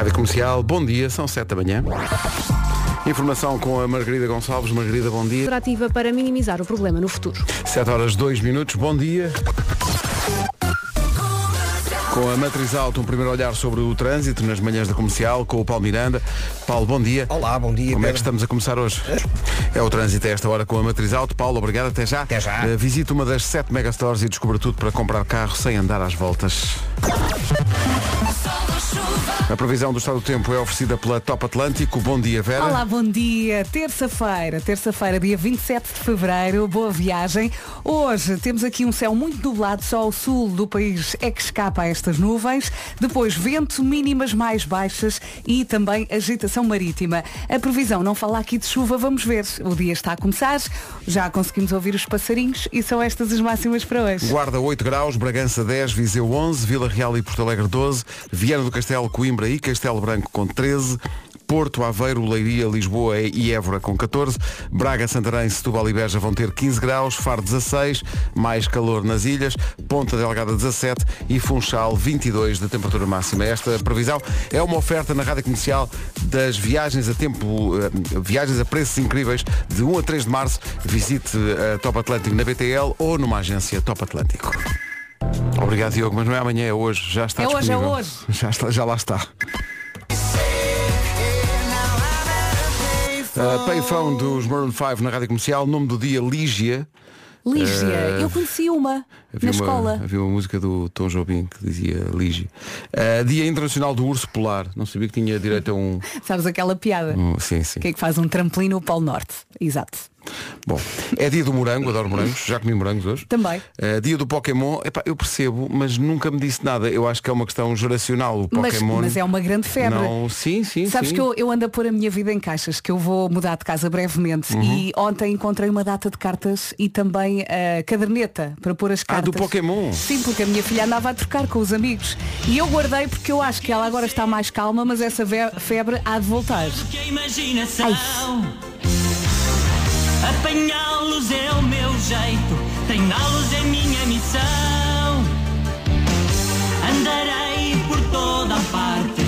Rádio Comercial, bom dia, são 7 da manhã. Informação com a Margarida Gonçalves. Margarida, bom dia. Ativa para minimizar o problema no futuro. 7 horas 2 minutos, bom dia. Com a Matriz Alto, um primeiro olhar sobre o trânsito nas manhãs da comercial, com o Paulo Miranda. Paulo, bom dia. Olá, bom dia. Como é que Pedro. estamos a começar hoje? É o trânsito a esta hora com a Matriz Alto. Paulo, obrigado, até já. Até já. Eh, visite uma das sete megastores e descubra tudo para comprar carro sem andar às voltas. A previsão do estado do tempo é oferecida pela Top Atlântico. Bom dia, Vera. Olá, bom dia. Terça-feira, terça-feira, dia 27 de fevereiro. Boa viagem. Hoje temos aqui um céu muito nublado, só ao sul do país é que escapa a estas nuvens. Depois, vento, mínimas mais baixas e também agitação marítima. A previsão não fala aqui de chuva, vamos ver. O dia está a começar, já conseguimos ouvir os passarinhos e são estas as máximas para hoje. Guarda 8 graus, Bragança 10, Viseu 11, Vila Real e Porto Alegre 12, Viana do Castelo, Coimbra e Castelo Branco com 13, Porto, Aveiro, Leiria, Lisboa e Évora com 14, Braga, Santarém, Setúbal e Beja vão ter 15 graus, Faro 16, mais calor nas ilhas, Ponta Delgada 17 e Funchal 22 de temperatura máxima. Esta previsão é uma oferta na rádio comercial das viagens a tempo, eh, viagens a preços incríveis de 1 a 3 de março. Visite a Top Atlântico na BTL ou numa agência Top Atlântico. Obrigado, Diogo, mas não é amanhã, é hoje. Já está É hoje, é disponível. hoje. Já, está, já lá está. A Payphone dos Maroon 5 na Rádio Comercial, nome do dia Lígia. Lígia, Eh, eu conheci uma na uma, escola. havia uma música do Tom Jobim que dizia Lígia. Uh, dia Internacional do Urso Polar. Não sabia que tinha direito a um. Sabes aquela piada? um- sim, sim. Que é que faz um trampolim no Polo Norte. Exato. Bom, é dia do morango, adoro morangos, já comi morangos hoje. Também. Uh, dia do Pokémon, Epá, eu percebo, mas nunca me disse nada. Eu acho que é uma questão geracional. O Mas, Pokémon. mas é uma grande febre. Não, sim, sim, Sabes sim. que eu, eu ando a pôr a minha vida em caixas, que eu vou mudar de casa brevemente Uhum. e ontem encontrei uma data de cartas e também a caderneta para pôr as Ah, cartas. do Pokémon. Sim, porque a minha filha andava a trocar com os amigos. E eu guardei porque eu acho que ela agora está mais calma, mas essa febre há de voltar. que a imaginação Apanhá-los é o meu jeito Treiná-los é minha missão. Andarei por toda a parte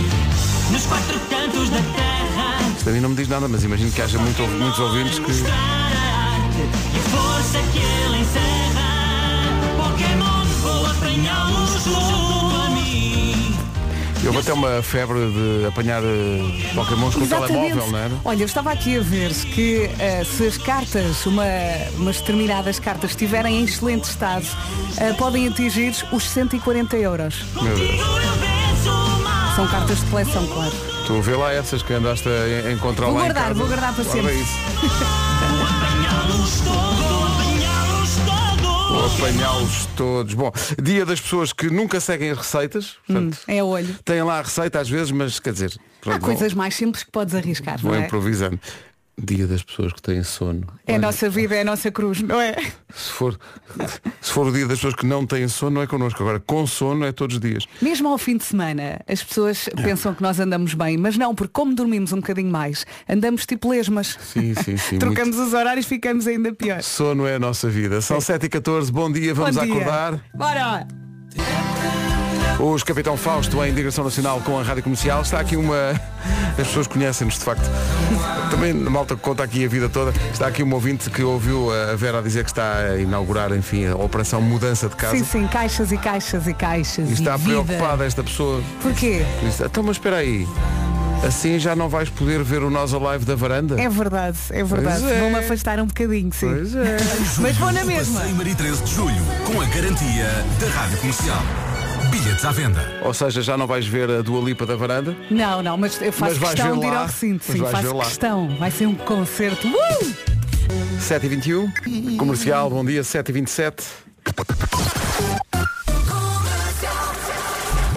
Nos quatro cantos da terra. Isto a mim não me diz nada, mas imagino que haja muito- muitos ouvintes que. Mostrar a arte E a força que ele encerra. Pokémon, vou apanhá-los Houve até uma febre de apanhar eh, Pokémons com o telemóvel, não era? Olha, eu estava aqui a ver que eh, se as cartas, uma, umas determinadas cartas estiverem em excelente estado, eh, podem atingir os 140 euros. Meu Deus. Eu São cartas de coleção, claro. Tu vê lá essas que andaste a en- encontrar Vou lá guardar, em casa. vou guardar para sempre. Vou apanhá-los todos. Bom, dia das pessoas que nunca seguem as receitas. Portanto, É olho. têm lá a receita às vezes, mas quer dizer, Há pronto, coisas mais simples que podes arriscar, vão é? improvisando. Dia das pessoas que têm sono. É a nossa vida, é a nossa cruz, não é? se, for, se for o dia das pessoas que não têm sono, não é connosco. Agora, com sono é todos os dias. Mesmo ao fim de semana, as pessoas É. pensam que nós andamos bem, mas não, porque como dormimos um bocadinho mais, andamos tipo lesmas. Sim, sim, sim. Trocamos os horários, ficamos ainda pior. Sono é a nossa vida. São 7h14, bom dia, vamos Bom dia. acordar. Bora! Os Capitão Fausto em direção nacional com a Rádio Comercial. Está aqui uma. As pessoas conhecem-nos de facto. Também malta que conta aqui a vida toda. Está aqui um ouvinte que ouviu a Vera a dizer que está a inaugurar, enfim, a operação mudança de casa. Sim, sim, caixas e caixas e caixas. E está e vida. preocupada esta pessoa. Porquê? Então mas espera aí. Assim já não vais poder ver o Nós Alive da varanda? É verdade, é verdade. É. Vou-me afastar um bocadinho, sim. Pois é. Mas vou na mesma. Passeio Maria 13 de Julho, com a garantia da Rádio Comercial. Bilhetes à venda. Ou seja, já não vais ver a Dua Lipa da varanda? Não, não, mas eu faço Mas vais questão ver de ir lá. ao recinto, Mas sim, vais ver faço lá. questão. Vai ser um concerto. Uh! 7h21, comercial, bom dia, 7h27.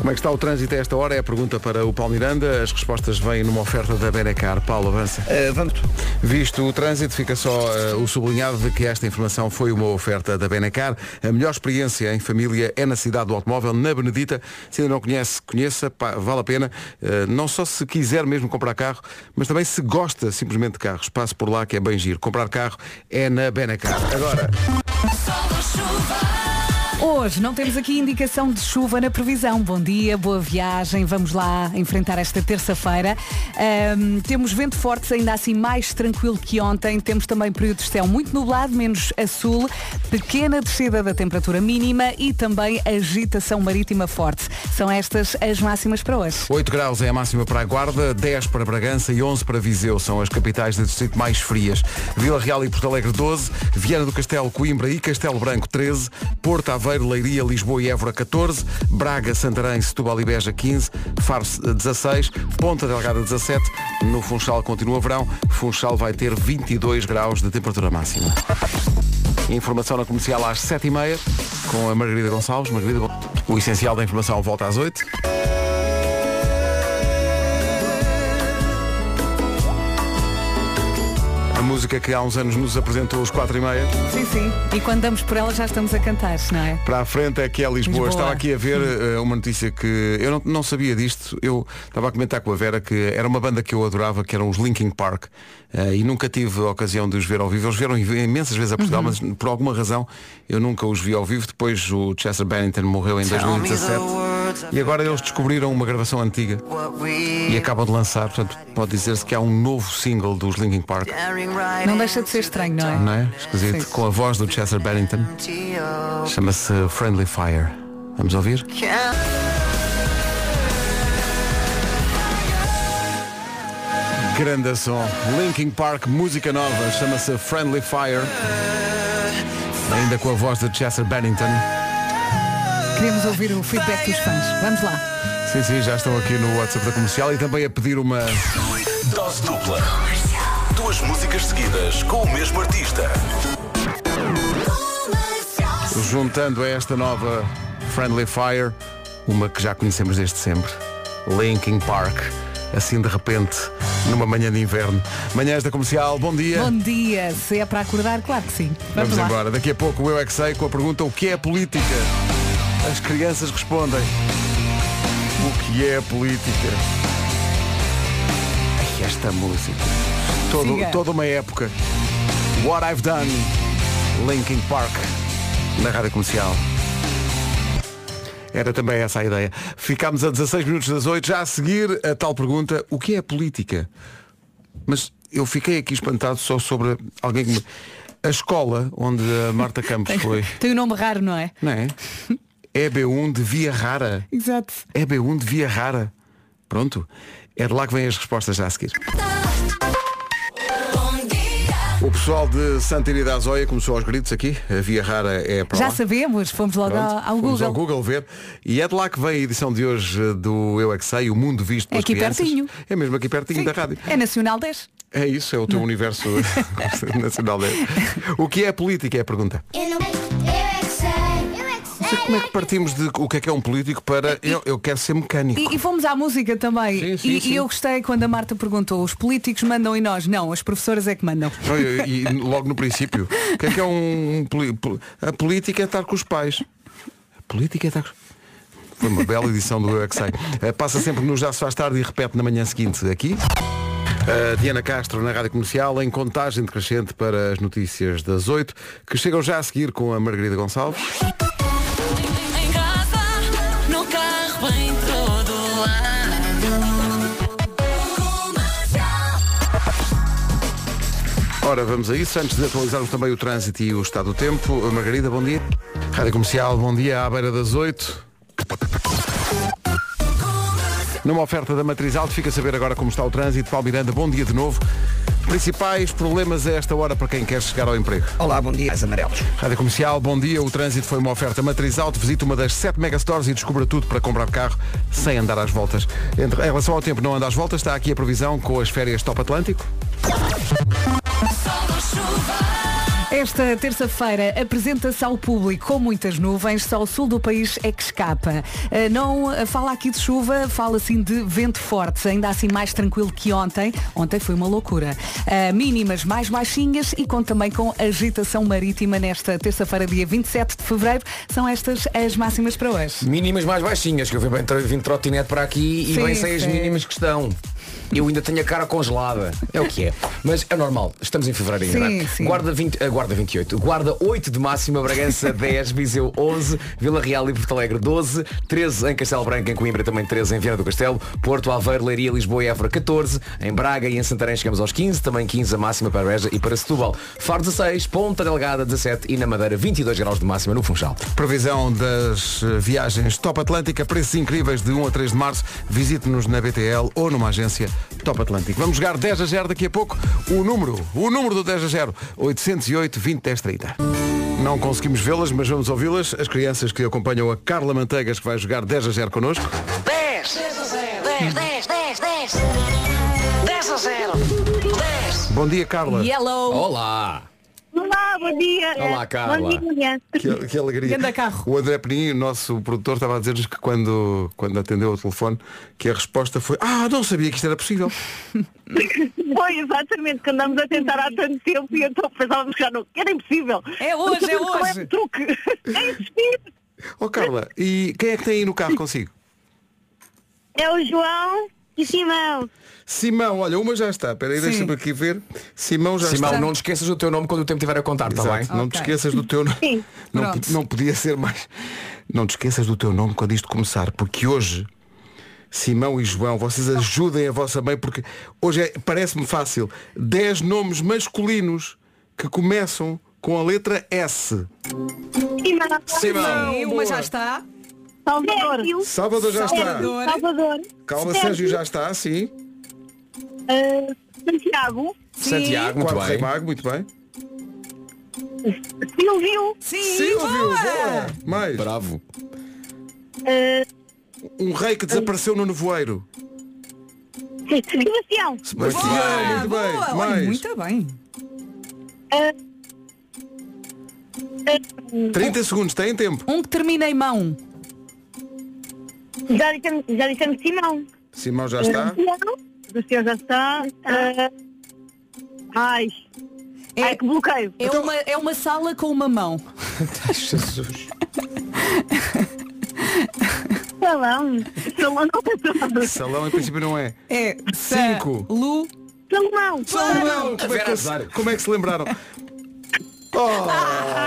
Como é que está o trânsito a esta hora? É a pergunta para o Paulo Miranda. As respostas vêm numa oferta da Benecar. Paulo, avança. Eh, vamos. Visto o trânsito, fica só eh, o sublinhado de que esta informação foi uma oferta da Benecar. A melhor experiência em família é na cidade do automóvel, na Benedita. Se ainda não conhece, conheça, pá, vale a pena. Eh, não só se quiser mesmo comprar carro, mas também se gosta simplesmente de carros. Passe por lá que é bem giro. Comprar carro é na Benecar. Agora, Hoje não temos aqui indicação de chuva na previsão. Bom dia, boa viagem. Vamos lá enfrentar esta terça-feira. Ahm, temos vento forte, ainda assim mais tranquilo que ontem. Temos também períodos de céu muito nublado, menos a sul. Pequena descida da temperatura mínima e também agitação marítima forte. São estas as máximas para hoje. 8 graus é a máxima para a Guarda, 10 para Bragança e 11 para Viseu. São as capitais do distrito mais frias. Vila Real e Porto Alegre 12, Viana do Castelo, Coimbra e Castelo Branco 13, Porto Aveiro, Leiria, Lisboa e Évora 14, Braga, Santarém, Setúbal e Beja 15, Faro 16, Ponta Delgada 17, no Funchal continua verão, Funchal vai ter 22 graus de temperatura máxima. Informação na comercial às 7h30 com a Margarida Gonçalves. Margarida, o essencial da informação volta às 8 música que há uns anos nos apresentou os 4 e meia. Sim, sim. E quando damos por ela já estamos a cantar, não é? Para a frente é que é Lisboa. Lisboa. Estava aqui a ver eh, uma notícia que eu não, não sabia disto. Eu estava a comentar com a Vera que era uma banda que eu adorava, que eram os Linkin Park. eh, e nunca tive a ocasião de os ver ao vivo. Eles vieram imensas vezes a Portugal, mas por alguma razão eu nunca os vi ao vivo. Depois o Chester Bennington morreu em 2017. E agora eles descobriram uma gravação antiga e acabam de lançar. Portanto, pode dizer-se que há um novo single dos Linkin Park. Não deixa de ser estranho, não é? Não é? Esquisito. Sim. Com a voz do Chester Bennington. Chama-se Friendly Fire. Vamos ouvir? Grande som. Linkin Park, música nova, chama-se Friendly Fire. Ainda com a voz de Chester Bennington. Queremos ouvir o feedback dos fãs. Vamos lá. Sim, sim, já estão aqui no WhatsApp da comercial e também a pedir uma. Dose dupla. Duas músicas seguidas com o mesmo artista. Juntando a esta nova Friendly Fire, uma que já conhecemos desde sempre. Linkin Park. Assim de repente, numa manhã de inverno. Manhãs da comercial, bom dia. Bom dia. Se é para acordar, claro que sim. Vamos, Vamos lá. embora. Daqui a pouco o Eu é que sei com a pergunta o que é política? As crianças respondem. O que é política? Ai, esta música. Todo, toda uma época. What I've Done. Linkin Park. Na rádio comercial. Era também essa a ideia. Ficámos a 16 minutos das 8. Já a seguir a tal pergunta, o que é política? Mas eu fiquei aqui espantado só sobre alguém que me... A escola onde a Marta Campos foi, Tem um nome raro, não é? não é? EB1 de Via Rara. Exato. EB1 de Via Rara. Pronto. É de lá que vêm as respostas já a seguir. O pessoal de Santa Inês da Azóia começou aos gritos aqui. A Via Rara é para Já lá. sabemos, fomos logo Pronto, ao, ao fomos Google. ao Google ver. E é de lá que vem a edição de hoje do Eu é que Sei, o mundo visto É pelas aqui crianças. pertinho. É mesmo aqui pertinho Sim. da rádio. É Nacional 10. É isso, é o teu universo nacional. dele. O que é política é a pergunta. Eu não eu sei. Como é que partimos de o que é que é um político para eu, eu quero ser mecânico. E, e fomos à música também. Sim, sim, e, sim. e eu gostei quando a Marta perguntou, os políticos mandam e nós? Não, as professoras é que mandam. Não, E, e logo no princípio, o que é que é um, um a política é estar com os pais. A política é estar com foi uma bela edição do Eu é que Sei. Eh, Passa sempre nos Já se faz tarde e repete na manhã seguinte aqui. A Diana Castro na Rádio Comercial em contagem decrescente para as notícias das 8 que chegam já a seguir com a Margarida Gonçalves. Ora, vamos a isso. Antes de atualizarmos também o trânsito e o estado do tempo. Margarida, bom dia. Rádio Comercial, bom dia, à beira das 8. Numa oferta da Matriz Alto, fica a saber agora como está o trânsito. Paulo Miranda, bom dia de novo. Principais problemas a esta hora para quem quer chegar ao emprego. Olá, bom dia, as amarelos. Rádio Comercial, bom dia. O trânsito foi uma oferta Matriz Alto. Visite uma das 7 megastores e descubra tudo para comprar carro sem andar às voltas. Entre- em relação ao tempo não anda às voltas, está aqui a previsão com as férias Top Atlântico. Esta terça-feira apresenta-se ao público com muitas nuvens, só o sul do país é que escapa. Ah, Não ah, fala aqui de chuva, fala assim de vento forte, ainda assim mais tranquilo que ontem. Ontem foi uma loucura. Ah, Mínimas mais baixinhas e conta também com agitação marítima nesta terça-feira, dia 27 de fevereiro. São estas as máximas para hoje. Mínimas mais baixinhas, que eu vim, trotinete para aqui e Sim, bem sei as mínimas que estão. Eu ainda tenho a cara congelada. É o que é. Mas é normal. Estamos em fevereiro ainda. Sim, é? sim. Guarda, 20, eh, guarda 28. Guarda 8 de máxima. Bragança 10. Viseu 11. Vila Real e Porto Alegre 12. 13 em Castelo Branco. Em Coimbra também 13 em Viana do Castelo. Porto, Aveiro, Leiria, Lisboa e Évora 14. Em Braga e em Santarém chegamos aos 15. Também 15 a máxima para Beja e para Setúbal. Faro 16. Ponta Delgada 17. E na Madeira 22 graus de máxima no Funchal. Previsão das eh, viagens Top Atlântica, preços incríveis de 1 a 3 de março. Visite-nos na BTL ou numa agência Top Atlântico. Vamos jogar 10 a 0 daqui a pouco. O número, o número do 10 a 0, 808 20 10 30. Não conseguimos vê-las, mas vamos ouvi-las. As crianças que acompanham a Carla Manteigas, que vai jogar 10 a 0 connosco. 10, 10 a 0, 10, 10, 10, 10. 10 a 0, 10. Bom dia, Carla. Yellow. Olá! Olá, bom dia. Olá, Carla. Bom dia. Que, que alegria. Ganda carro. O André Peninho, nosso produtor, estava a dizer-nos que quando, quando atendeu o telefone, que a resposta foi Ah, não sabia que isto era possível. Foi exatamente que andamos a tentar há tanto tempo e então pensávamos que já não era impossível. É hoje, é Qual hoje. o truque? É insistir. Oh Carla, e quem é que tem aí no carro consigo? É o João e Simão. Simão, olha, uma já está. Espera aí, Sim. deixa-me aqui ver. Simão já Simão, está. não te esqueças do teu nome quando o tempo estiver a contar, está bem? Não te esqueças do teu nome. Sim. Não, Pronto. não podia ser mais. Não te esqueças do teu nome quando isto começar, porque hoje, Simão e João, vocês ajudem a vossa mãe, porque hoje é, parece-me fácil. 10 nomes masculinos que começam com a letra S. Simão. Simão. Sim, uma já está. Salvador. Salvador já está. Salvador. Salvador. Calma, Sérgio já está, sim. Ah, Santiago. Santiago, muito bem. Mago, muito bem. Silvio. Sim, Silvio, boa. boa. Mais. Bravo. ah, Um rei que desapareceu no nevoeiro. Sebastião. Sebastião, muito bem. boa. Olha, Mais. muito bem. Ah, 30 segundos, tem tempo. Um que termina em mão. Já, dissemos, já dissemos Simão. Simão já está. Sebastião. Sebastião já está. Ah, ai. É- Ai, que bloqueio. É, uma, é uma sala com uma mão. Jesus. Salão. Salão não é salão. Salão em princípio não é. É Cinco. Lu. Salão. Salão! Como é, que, como é que se lembraram? Oh,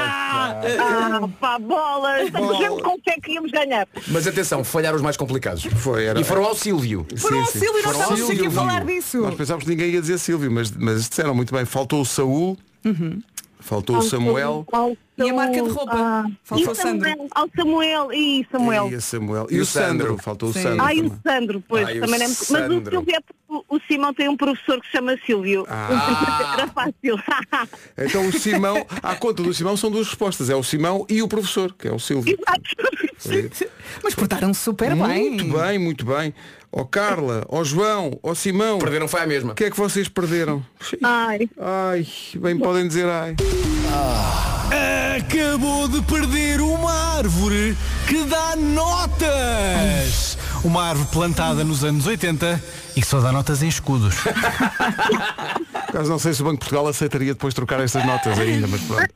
Ah, pá, bolas. Bolas. A gente consegue que íamos ganhar. Mas atenção, falharam os mais complicados. foi, era. E foram ao Silvio. Foram ao. Silvio, nós estávamos aqui a Silvio. falar disso. Nós pensávamos que ninguém ia dizer Silvio, mas, mas disseram muito bem. Faltou o Saúl, faltou o Samuel Ao E a marca de roupa? Ah, Faltou e o Sandro. Samuel, Ao Samuel. E Samuel. e, o Samuel. e, E o o Sandro. Sandro. Faltou Sim. o Sandro. Ah, e o. Sandro, pois, Ai, o também não é... Mas o Sandro. Silvio é porque o- o Simão tem um professor que se chama Silvio. Ah. Era fácil. Então o Simão, à conta do Simão são duas respostas. É o Simão e o professor, que é o Silvio. Exato. Mas portaram-se super bem. Muito bem, muito bem. Ó Carla, ó João, ó Simão, Perderam foi a mesma. o que é que vocês perderam? Ai. Ai, bem podem dizer ai. Acabou de perder uma árvore que dá notas. Uma árvore plantada nos anos 80 e que só dá notas em escudos. Por acaso não sei se o Banco de Portugal aceitaria depois trocar estas notas ainda, mas pronto.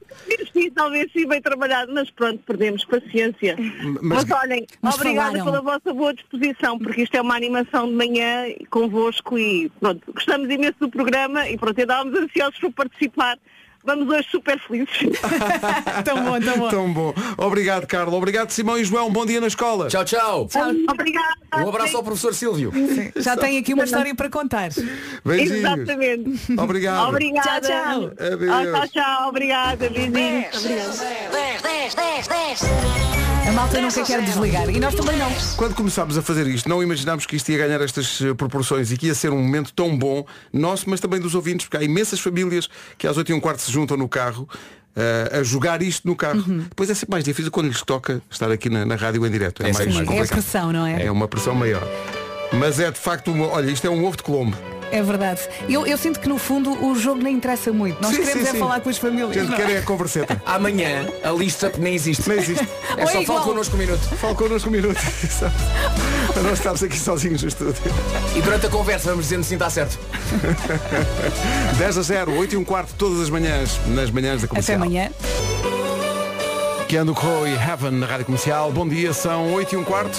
Sim, talvez sim, bem trabalhado, mas pronto, perdemos paciência. mas- Mas, olhem, Mas obrigada falaram. pela vossa boa disposição, porque isto é uma animação de manhã convosco e pronto, gostamos imenso do programa e pronto, estávamos ansiosos por participar. Vamos hoje super felizes. Tão bom, tão bom. Tão bom. Obrigado, Carla. Obrigado, Simão e João. Bom dia na escola. Tchau, tchau. Obrigada. Um abraço ao professor Silvio. Já tem aqui uma história para contar. Beijinhos. Exatamente. Obrigado. Obrigada. Tchau, tchau. Adeus. Tchau, tchau. Obrigada. Beijinhos. Obrigada. 10, 10, 10, 10. A malta nunca quer desligar. E nós também não. Quando começámos a fazer isto, não imaginámos que isto ia ganhar estas eh, proporções e que ia ser um momento tão bom, nosso, mas também dos ouvintes, porque há imensas famílias que às 8 e um quarto se juntam no carro eh, a jogar isto no carro. Uhum. Depois é sempre mais difícil quando lhes toca estar aqui na, na rádio em direto. É, É mais, É a complicado. pressão, não é? É uma pressão maior. Mas é de facto, uma, olha, isto é um ovo de colombo. É verdade. Eu, eu sinto que no fundo o jogo nem interessa muito. Nós Sim, queremos sim, é sim. falar com as A famílias. gente não quer é? é a converseta. Amanhã a lista nem existe. Nem existe. É só Ou é fala igual. connosco um minuto. Fala connosco um minuto. Para não estarmos aqui sozinhos no estúdio. E durante a conversa vamos dizendo sim está certo. 10 a 0, 8 e um quarto, todas as manhãs, nas manhãs da Até comercial. amanhã. Keanu Crowe e Heaven na rádio comercial. Bom dia, são 8 e um quarto.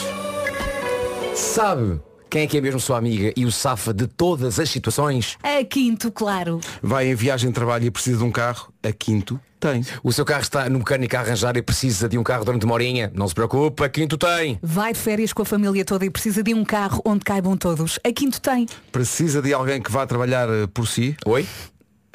Sabe Quem é que é mesmo sua amiga e o safa de todas as situações? A quinto, claro. Vai em viagem de trabalho e precisa de um carro, a Quinto tem. O seu carro está no mecânico a arranjar e precisa de um carro durante uma horinha? Não se preocupe, a Quinto tem. Vai de férias com a família toda e precisa de um carro onde caibam todos. A quinto tem. Precisa de alguém que vá trabalhar eh, por si, Oi?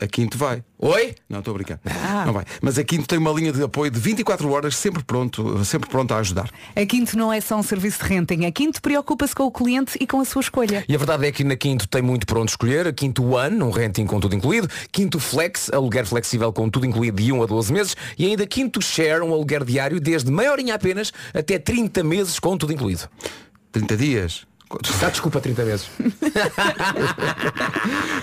A Quinto vai. Oi? Não, estou a brincar. Não vai. Mas a Quinto tem uma linha de apoio de 24 horas, sempre pronto, sempre pronto a ajudar. A Quinto não é só um serviço de renting. A Quinto preocupa-se com o cliente e com a sua escolha. E a verdade é que na Quinto tem muito pronto escolher. A Quinto One, um renting com tudo incluído. Quinto Flex, aluguer flexível com tudo incluído de 1 a 12 meses. E ainda Quinto Share, um aluguer diário desde meia horinha apenas até 30 meses com tudo incluído. 30 dias. Dá desculpa 30 meses.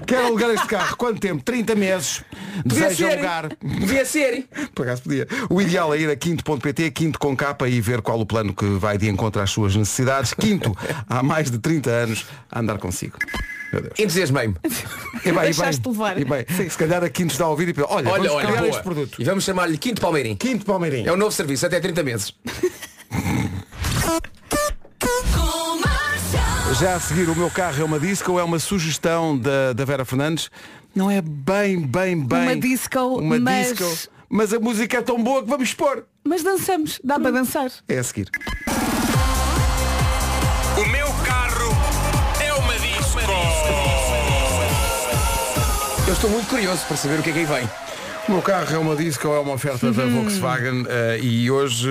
Quero alugar este carro. Quanto tempo? 30 meses. Deseja alugar. Devia ser. Por acaso podia. O ideal é ir a quinto.pt, quinto com capa e ver qual o plano que vai de encontro às suas necessidades. Quinto, há mais de 30 anos a andar consigo. Meu Deus. Entusiasmei-me. E bem, e Deixaste levar. e bem, se calhar a Quinto está a ouvir e pensa, olha, Olha, vamos olha, criar boa. este produto. E vamos chamar-lhe Quinto Palmeirim. Quinto Palmeirinho. É um novo serviço, até 30 meses. Já a seguir, o meu carro é uma disco, é uma sugestão da, da Vera Fernandes. Não é bem, bem, bem. Uma disco, uma mas- disco. Mas a música é tão boa que vamos expor. Mas dançamos. Dá para dançar. É a seguir. O meu carro é uma disco. Eu estou muito curioso para saber o que é que aí vem. O meu carro é uma disco, é uma oferta da Volkswagen eh, e hoje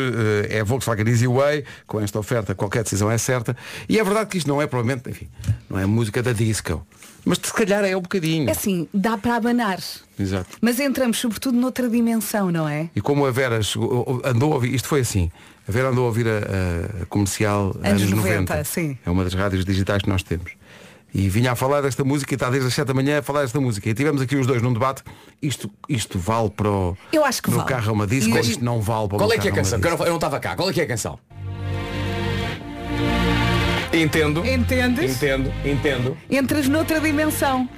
eh, é Volkswagen Easy Way. Com esta oferta qualquer decisão é certa. E é verdade que isto não é provavelmente, enfim, não é música da disco. Mas se calhar é um bocadinho. É assim, dá para abanar. Exato. Mas entramos sobretudo noutra dimensão, não é? E como a Vera chegou- andou a ouvir, isto foi assim, a Vera andou a ouvir a, a comercial Anos anos 90, 90. sim. É uma das rádios digitais que nós temos. E vinha a falar desta música e está desde as 7 da manhã a falar desta música. E tivemos aqui os dois num debate. Isto, isto vale para o. Eu acho que no vale. carro é uma disco ou isto não vale para o Qual é que é a canção? eu não estava cá. Qual é que é a canção? Entendo. Entendes? Entendo, entendo. Entras noutra dimensão.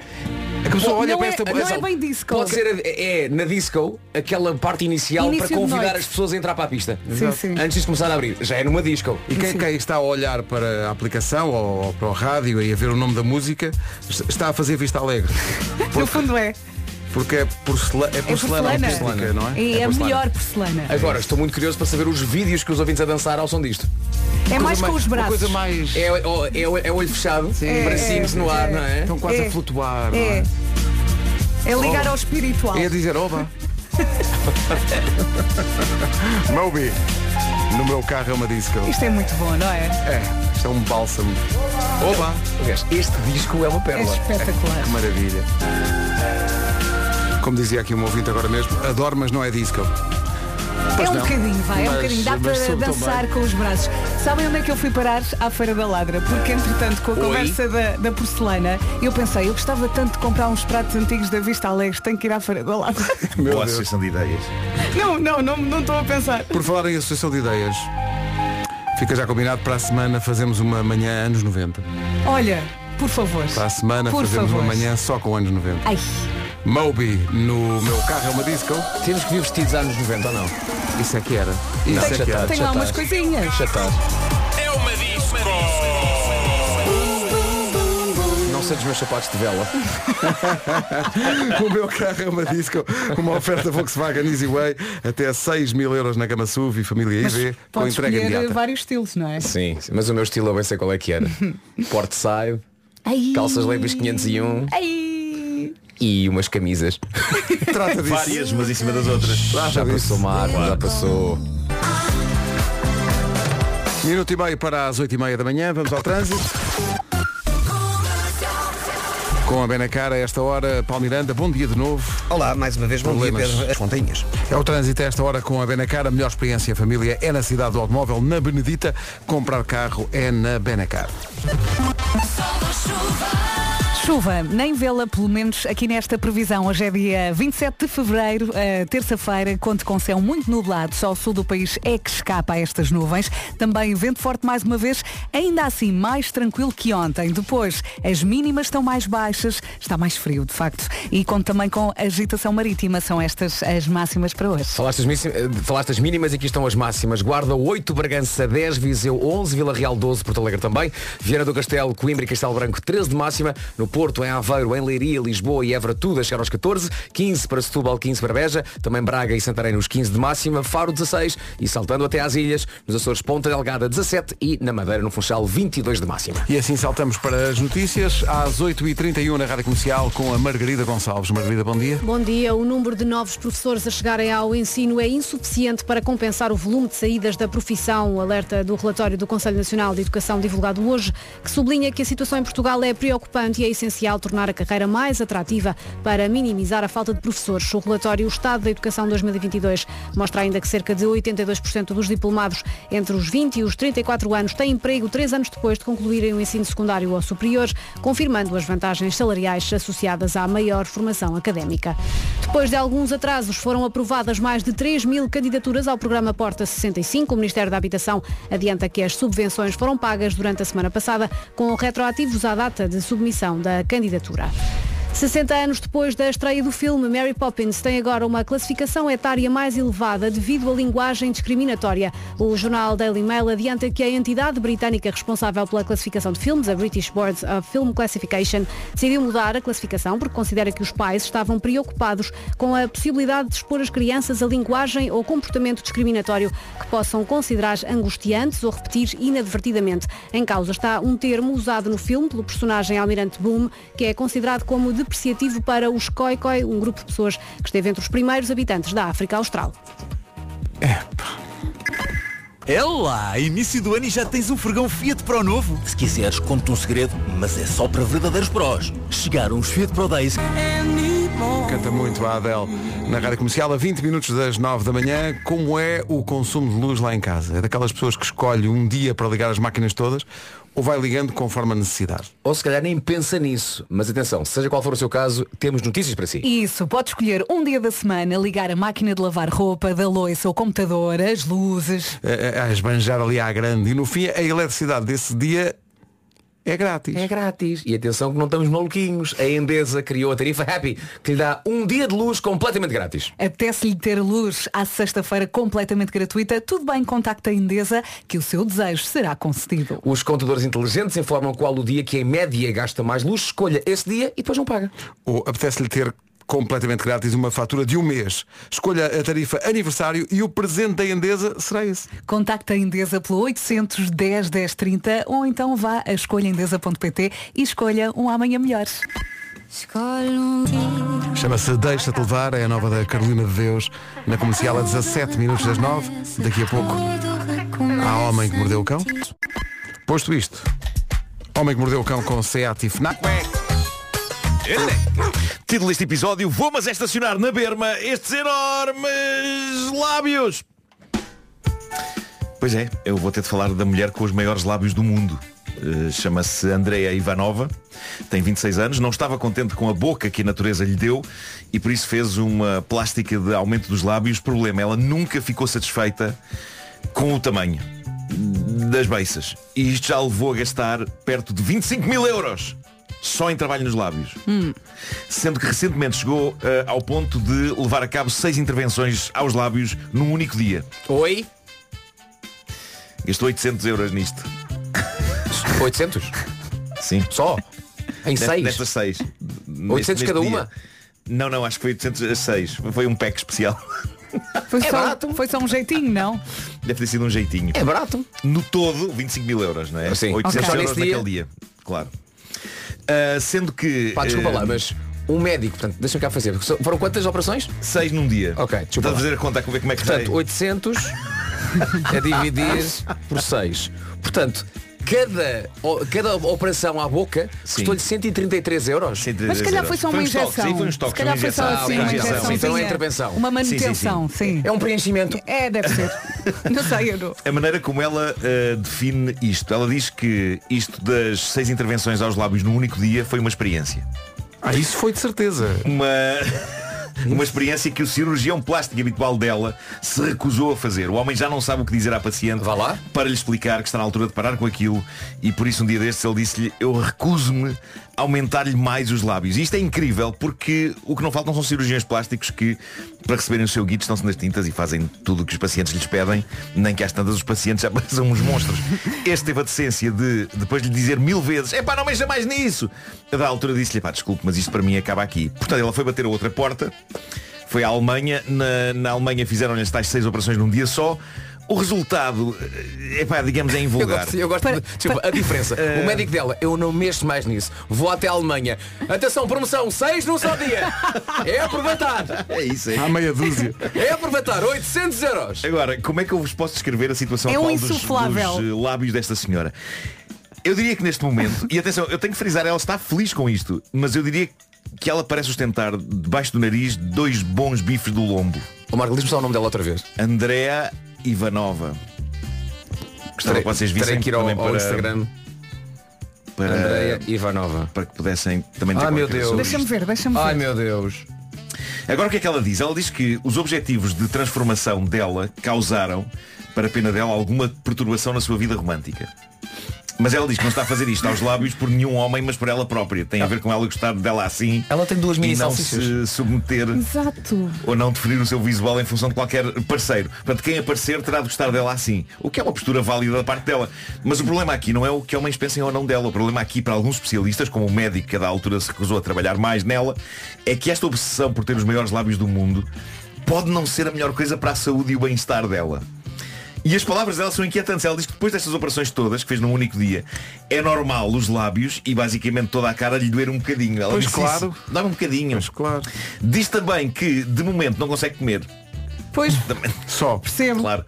A pessoa olha não, para é, esta não é bem disco. Pode ser, a- é, na disco, aquela parte inicial Início para de convidar as pessoas a entrar para a pista. Sim, sim. Antes disto começar a abrir. Já é numa disco. E quem, quem está a olhar para a aplicação ou, ou para o rádio e a ver o nome da música está a fazer vista alegre. No fundo é. Porque é, porcela, é É porcelana, porcelana. artística, não é? É, a porcelana. melhor porcelana. Agora, estou muito curioso para saber os vídeos que os ouvintes a dançar ao som disto. É mais Coisa com os uma braços. coisa mais. É, é, é, é olho fechado, bracinhos no ar, não é? Estão quase É. a flutuar. não É. é? É ligar ao espiritual. É a dizer oba. Moby. No meu carro é uma disco. Isto é muito bom, não é? É, isto é um bálsamo. Oba! Aliás, este disco é uma É pérola. espetacular. Que maravilha. Como dizia aqui um ouvinte agora mesmo, adoro, mas não é disco. Pois é um não. bocadinho, vai, é um Mas- bocadinho. Dá mas para dançar com os braços. Sabem onde é que eu fui parar? À Feira da Ladra. Porque entretanto, com a Oi? conversa da, da porcelana, eu pensei, eu gostava tanto de comprar uns pratos antigos da Vista Alegre, tenho que ir à Feira da Ladra. Meu Boa Deus. associação de ideias. não, não, não não estou a pensar. Por falar em associação de ideias, fica já combinado para a semana fazemos uma manhã anos 90. Olha, por favor. Para a semana Por fazemos favor. uma manhã só com anos 90. Ai, Moby no meu carro é uma disco. Temos que vir vestidos anos 90 ou não? Isso é que era. Isso é que era. tem lá umas coisinhas. Já estás. É uma disco. Não sei dos meus sapatos de vela. O meu carro é uma disco, uma oferta Volkswagen Easy Way, até 6 mil euros na gama SUV e família IV, com entrega imediata. vários estilos, não é? Sim, sim, mas o meu estilo eu bem sei qual é que era. Portside, calças leves 501 Ai. E umas camisas. Trata disso. Várias, mas em cima das outras. Já passou Marco, já passou. Minuto e meio para as 8 e meia da manhã, vamos ao trânsito. Com a Benacar a esta hora, Paulo Miranda, bom dia de novo. Olá, mais uma vez, bom Problemas. dia, Pedro. As Fontainhas. É o trânsito a esta hora com a Benacar, a melhor experiência família é na cidade do automóvel, na Benedita. Comprar carro é na Benacar. Chuva, nem vê-la, pelo menos aqui nesta previsão. Hoje é dia 27 de fevereiro, eh, terça-feira, conto com céu muito nublado. Só o sul do país é que escapa a estas nuvens. Também vento forte mais uma vez, ainda assim mais tranquilo que ontem. Depois, as mínimas estão mais baixas, está mais frio, de facto. E conto também com agitação marítima. São estas as máximas para hoje. Falaste as, míssimas- eh, falaste as mínimas e aqui estão as máximas. Guarda 8, Bragança 10, Viseu 11, Vila Real 12, Porto Alegre também. Viana do Castelo, Coimbra e Castelo Branco 13 de máxima. No Porto, em Aveiro, em Leiria, Lisboa e Évora, tudo a chegar aos 14. 15 para Setúbal, 15 para Beja. Também Braga e Santarém nos 15 de máxima. Faro 16 e saltando até às ilhas. Nos Açores, Ponta Delgada 17 e na Madeira, no Funchal, 22 de máxima. E assim saltamos para as notícias às 8h31 na Rádio Comercial com a Margarida Gonçalves. Margarida, bom dia. Bom dia. O número de novos professores a chegarem ao ensino é insuficiente para compensar o volume de saídas da profissão. O alerta do relatório do Conselho Nacional de Educação divulgado hoje, que sublinha que a situação em Portugal é preocupante e é essencial tornar a carreira mais atrativa para minimizar a falta de professores. O relatório Estado da Educação 2022 mostra ainda que cerca de 82% dos diplomados entre os 20 e os 34 anos têm emprego três anos depois de concluírem o ensino secundário ou superior, confirmando as vantagens salariais associadas à maior formação académica. Depois de alguns atrasos, foram aprovadas mais de 3 mil candidaturas ao programa Porta 65. O Ministério da Habitação adianta que as subvenções foram pagas durante a semana passada, com retroativos à data de submissão da candidatura. 60 anos depois da estreia do filme, Mary Poppins tem agora uma classificação etária mais elevada devido à linguagem discriminatória. O jornal Daily Mail adianta que a entidade britânica responsável pela classificação de filmes, a British Board of Film Classification, decidiu mudar a classificação porque considera que os pais estavam preocupados com a possibilidade de expor as crianças a linguagem ou comportamento discriminatório que possam considerar angustiantes ou repetir inadvertidamente. Em causa está um termo usado no filme pelo personagem Almirante Boom, que é considerado como depreciativo para os Khoikhoi, um grupo de pessoas que esteve entre os primeiros habitantes da África Austral. É lá, início do ano e já tens um furgão Fiat Pro novo. Se quiseres, conto-te um segredo, mas é só para verdadeiros pros. Chegaram os Fiat Pro Days. Canta muito a Adele na Rádio Comercial a 20 minutos das 9 da manhã. Como é o consumo de luz lá em casa? É daquelas pessoas que escolhe um dia para ligar as máquinas todas ou vai ligando conforme a necessidade? Ou se calhar nem pensa nisso. Mas atenção, seja qual for o seu caso, temos notícias para si. Isso, pode escolher um dia da semana, ligar a máquina de lavar roupa, da louça, o computador, as luzes. A, a- a esbanjar ali à grande e no fim a eletricidade desse dia é grátis. É grátis. E atenção que não estamos maluquinhos. A Endesa criou a tarifa Happy, que lhe dá um dia de luz completamente grátis. Apetece-lhe ter luz à sexta-feira completamente gratuita. Tudo bem, contacta a Endesa que o seu desejo será concedido. Os contadores inteligentes informam qual o dia que em média gasta mais luz. Escolha esse dia e depois não paga. Ou apetece-lhe ter completamente grátis uma fatura de um mês. Escolha a tarifa aniversário e o presente da Endesa será esse. Contacta a Endesa pelo 810 1030 ou então vá a escolhaendesa.pt e escolha um amanhã melhor. Chama-se Deixa-te levar, é a nova da Carolina de Deus, na comercial a 17 minutos das 9. Daqui a pouco há Homem que Mordeu o Cão. Posto isto, Homem que Mordeu o Cão com Seat e Fnac. Título deste episódio, vou mas é estacionar na berma estes enormes lábios. Pois é, eu vou ter de falar da mulher com os maiores lábios do mundo. Eh, Chama-se Andrea Ivanova, tem 26 anos, não estava contente com a boca que a natureza lhe deu e por isso fez uma plástica de aumento dos lábios. Problema, ela nunca ficou satisfeita com o tamanho das beiças. E isto já levou a gastar perto de 25 mil euros só em trabalho nos lábios. Sendo que recentemente chegou eh, ao ponto de levar a cabo seis intervenções aos lábios num único dia. Oi? Gastou 800 euros nisto. 800? Sim. Só? Em seis? Nestas seis. 800 cada dia. uma? Não, não, acho que foi 800 a 6. Foi um pack especial. Foi, É só, barato. foi só um jeitinho, não? Deve ter sido um jeitinho. É barato. No todo, 25 mil euros, não é? Sim. 800 Ok. euros naquele dia. Claro. Ah, sendo que... Pá, desculpa eh, lá, mas um médico, portanto, deixa-me cá fazer. Foram quantas operações? Seis num dia. Ok, desculpa Está a fazer a conta como é que Portanto, sai. 800 a dividir por 6. Portanto, cada, cada operação à boca custou-lhe 133 euros. Mas se calhar foi só uma injeção. Se calhar foi só assim uma injeção. Então é intervenção. Uma manutenção, sim. É um preenchimento. É, deve ser. Não sei, eu não. A maneira como ela uh, define isto. Ela diz que isto das seis intervenções aos lábios num único dia foi uma experiência. Ah, isso foi de certeza. Uma. Uma experiência que o cirurgião plástico habitual dela se recusou a fazer. O homem já não sabe o que dizer à paciente Vá lá. para lhe explicar que está na altura de parar com aquilo e por isso um dia destes ele disse-lhe eu recuso-me aumentar-lhe mais os lábios. E isto é incrível porque o que não faltam são cirurgiões plásticos que para receberem o seu guito estão-se nas tintas e fazem tudo o que os pacientes lhes pedem, nem que às tantas os pacientes já são uns monstros. Este teve a decência de depois lhe dizer mil vezes, é pá, não mexa mais nisso. Da altura disse-lhe, pá, desculpe, mas isto para mim acaba aqui. Portanto, ela foi bater a outra porta, foi à Alemanha, na, na Alemanha fizeram-lhe as tais seis operações num dia só. O resultado, é pá, digamos, é Eu invulgar. gosto, eu gosto de, desculpa, a diferença. O médico dela, eu não mexo mais nisso. Vou até a Alemanha. Atenção, promoção, 6 num só dia. É aproveitar. É isso, é. Há meia dúzia. É aproveitar, 800 euros. Agora, como é que eu vos posso descrever a situação É um atual dos, dos, eh, lábios desta senhora? Eu diria que neste momento, e atenção, eu tenho que frisar, ela está feliz com isto, mas eu diria que ela parece ostentar debaixo do nariz dois bons bifes do lombo. O Marco, diz-me só o nome dela outra vez. Andrea Ivanova. Gostava que vocês vissem terei que ir ao, também ao para, Instagram. para, Andreia Ivanova. para que pudessem também dizer Ai meu Deus. Deixa-me ver, deixa-me ver. Ai meu Deus. Agora o que é que ela diz? Ela diz que os objetivos de transformação dela causaram, para a pena dela, alguma perturbação na sua vida romântica. Mas ela diz que não está a fazer isto aos lábios por nenhum homem, mas por ela própria. Tem a ver com ela gostar dela assim. Ela tem duas mini e não salsichas. se submeter Exato. ou não definir o seu visual em função de qualquer parceiro. Portanto, quem aparecer terá de gostar dela assim. O que é uma postura válida da parte dela. Mas o problema aqui não é o que homens pensem ou não dela. O problema aqui, para alguns especialistas, como o médico que a da altura se recusou a trabalhar mais nela, é que esta obsessão por ter os maiores lábios do mundo pode não ser a melhor coisa para a saúde e o bem-estar dela. E as palavras dela são inquietantes. Ela diz que depois destas operações todas, que fez num único dia, é normal os lábios e basicamente toda a cara lhe doer um bocadinho. Ela Pois claro. isso. Dá um bocadinho. Mas claro. Diz também que, de momento, não consegue comer. Pois, Também- Só. percebo. Claro.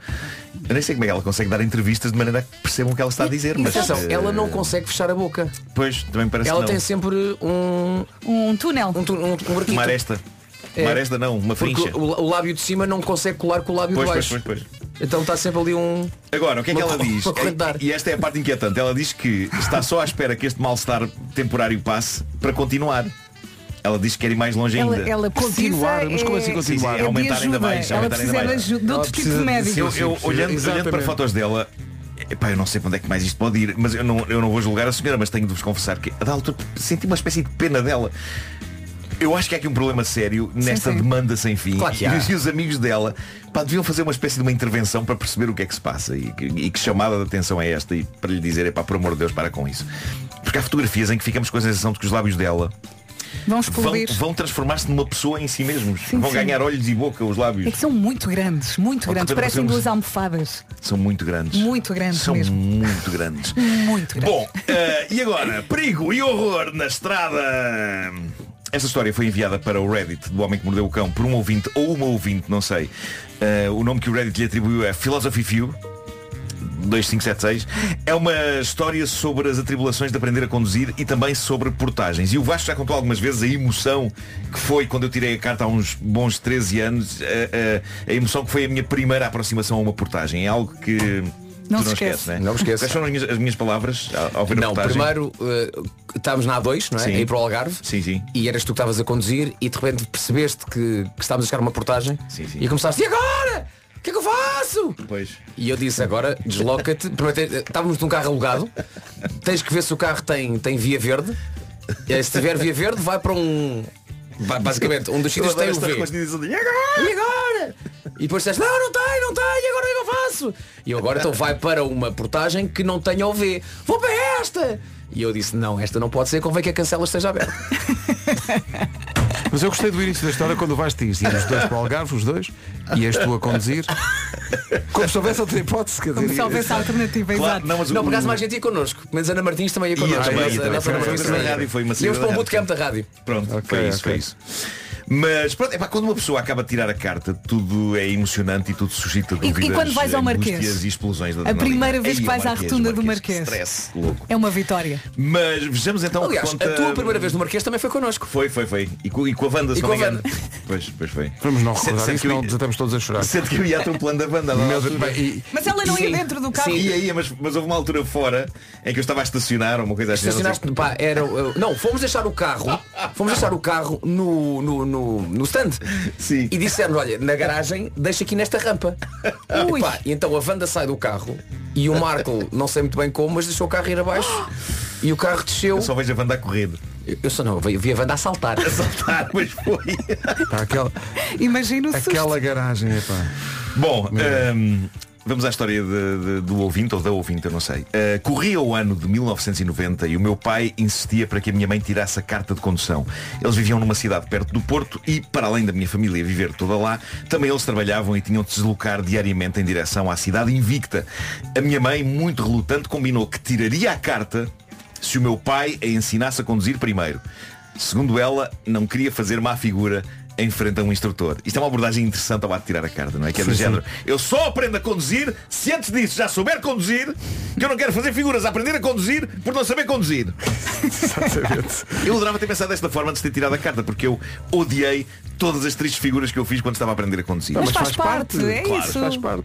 Eu nem sei como é que ela consegue dar entrevistas de maneira que percebam o que ela está a dizer, mas. Eh, ela não consegue fechar a boca. Pois, também parece Ela tem sempre um, Um túnel. um, tu- um, um. Uma aresta. É. Uma aresta não, uma Porque frincha. o, o lábio de cima não consegue colar com o lábio Pois, de pois, baixo. pois, pois. Então está sempre ali um. Agora, o que é que ela diz? ar. E esta é a parte inquietante. Ela diz que está só à espera que este mal-estar temporário passe para continuar. Ela diz que quer ir mais longe Ela, ainda. ela precisa, Continuar, mas como é- assim Sim, sim, continuar? é aumentar de ainda ajuda. mais. Ela aumentar ainda precisa mais. ajuda de outro tipo de precisa médico. Eu, eu olhando, olhando para fotos dela, epá, eu não sei para onde é que mais isto pode ir, mas eu não, eu não vou julgar a senhora, mas tenho de vos confessar que a da altura senti uma espécie de pena dela. Eu acho que há aqui um problema sério nesta sim. demanda sem fim. Claro. E os amigos dela pá, deviam fazer uma espécie de uma intervenção para perceber o que é que se passa e, que- e que chamada de atenção é esta e para lhe dizer, epá, por amor de Deus, para com isso. Porque há fotografias em que ficamos com a sensação de que os lábios dela Vão vão, explodir. vão transformar-se numa pessoa em si mesmos. Sim, vão sim. ganhar olhos e boca os lábios. É que são muito grandes, muito Oh, grandes. Parecem duas almofadas. São muito grandes. Muito grandes São mesmo. muito grandes. Muito grandes. Bom, eh, e agora? Perigo e horror na estrada. Esta história foi enviada para o Reddit do Homem que Mordeu o Cão por um ouvinte ou uma ouvinte, não sei. Eh, o nome que o Reddit lhe atribuiu é Philosophy Few. 2576 é uma história sobre as atribulações de aprender a conduzir e também sobre portagens. E o Vasco já contou algumas vezes a emoção que foi quando eu tirei a carta há uns bons 13 anos, a, a- a emoção que foi a minha primeira aproximação a uma portagem. É algo que Não se não esquece. esqueces, né? Não me esqueço. Quais foram as minhas, as minhas palavras ao, ao ver a Não, portagem? primeiro eh, estávamos na A2, não é? Sim. A ir para o Algarve. Sim, sim. E eras tu que estavas a conduzir e de repente percebeste que, que estávamos a chegar a uma portagem Sim, sim. e começaste, e agora? O que é que eu faço? Pois. E eu disse agora, desloca-te. Primeiro te- Estávamos num carro alugado. Tens que ver se o carro tem, tem via verde. E se tiver via verde, vai para um. ba- Basicamente, um dos sítios tem o V. "E agora?" E depois disseste, não, não tem, não tem, agora o que é que eu faço? E eu agora então vai para uma portagem que não tenha o V. Vou para esta! E eu disse, não, esta não pode ser, convém que a cancela esteja aberta. Mas eu gostei do início da história quando o Vasco diz, íamos os dois para o Algarve, os dois, e és tu a conduzir. Como se houvesse outra hipótese, quer Como dizer. se houvesse alternativa, Claro, exato. não, mas Não, o- por acaso mais gente ia connosco. Menos Ana Martins também ia Ia connosco. também, A ia nossa- a também. nossa também ia. rádio, foi uma Íamos para um saída da bootcamp da rádio. Pronto, Ok, foi isso, ok. foi isso. Mas pronto, epá, quando uma pessoa acaba de tirar a carta, tudo é emocionante e tudo suscita E- e dúvidas, quando vais ao Marquês? e explosões da A primeira vez Ei, que vais à rotunda do Marquês. Stress, louco. É uma vitória. Mas vejamos então Aliás, que conta... a tua primeira vez no Marquês também foi connosco. Foi, foi, foi. E com, e com a Wanda, se E não me engano. Pois, pois foi. Vamos não recordar sendo isso, que não desatamos todos a chorar. Sendo que eu ia um plano da banda. Meu Deus, bem, e- Mas ela não ia Sim. dentro do carro. Sim, ia, ia, mas, mas houve uma altura fora em que eu estava a estacionar ou uma coisa assim. Estacionaste, pá, era, não, fomos deixar o carro, fomos deixar o carro no, no, no, no stand. Sim. E dissemos, olha, na garagem, deixa aqui nesta rampa. Ui. E, pá, e então a Wanda sai do carro e o Marco, não sei muito bem como, mas deixou o carro ir abaixo e o carro desceu. Eu só vejo a Wanda a correr. Eu, eu só não, eu vi a Wanda a saltar. A saltar, mas foi. Pá, aquela, Imagina o susto. aquela garagem, epá. Bom, hum, vamos à história de- de- do ouvinte ou da ouvinte, eu não sei. Uh, corria o ano de 1990 e o meu pai insistia para que a minha mãe tirasse a carta de condução. Eles viviam numa cidade perto do Porto e, para além da minha família viver toda lá, também eles trabalhavam e tinham de deslocar diariamente em direção à cidade invicta. A minha mãe, muito relutante, combinou que tiraria a carta se o meu pai a ensinasse a conduzir primeiro. Segundo ela, não queria fazer má figura em frente a um instrutor. Isto é uma abordagem interessante ao tirar a carta, não é? Que é do Sim, sim. género. Eu só aprendo a conduzir se antes disso já souber conduzir, que eu não quero fazer figuras a aprender a conduzir por não saber conduzir. Exatamente. Eu adorava ter pensado desta forma antes de ter tirado a carta, porque eu odiei todas as tristes figuras que eu fiz quando estava a aprender a conduzir. Mas faz parte, é claro, isso. Faz parte.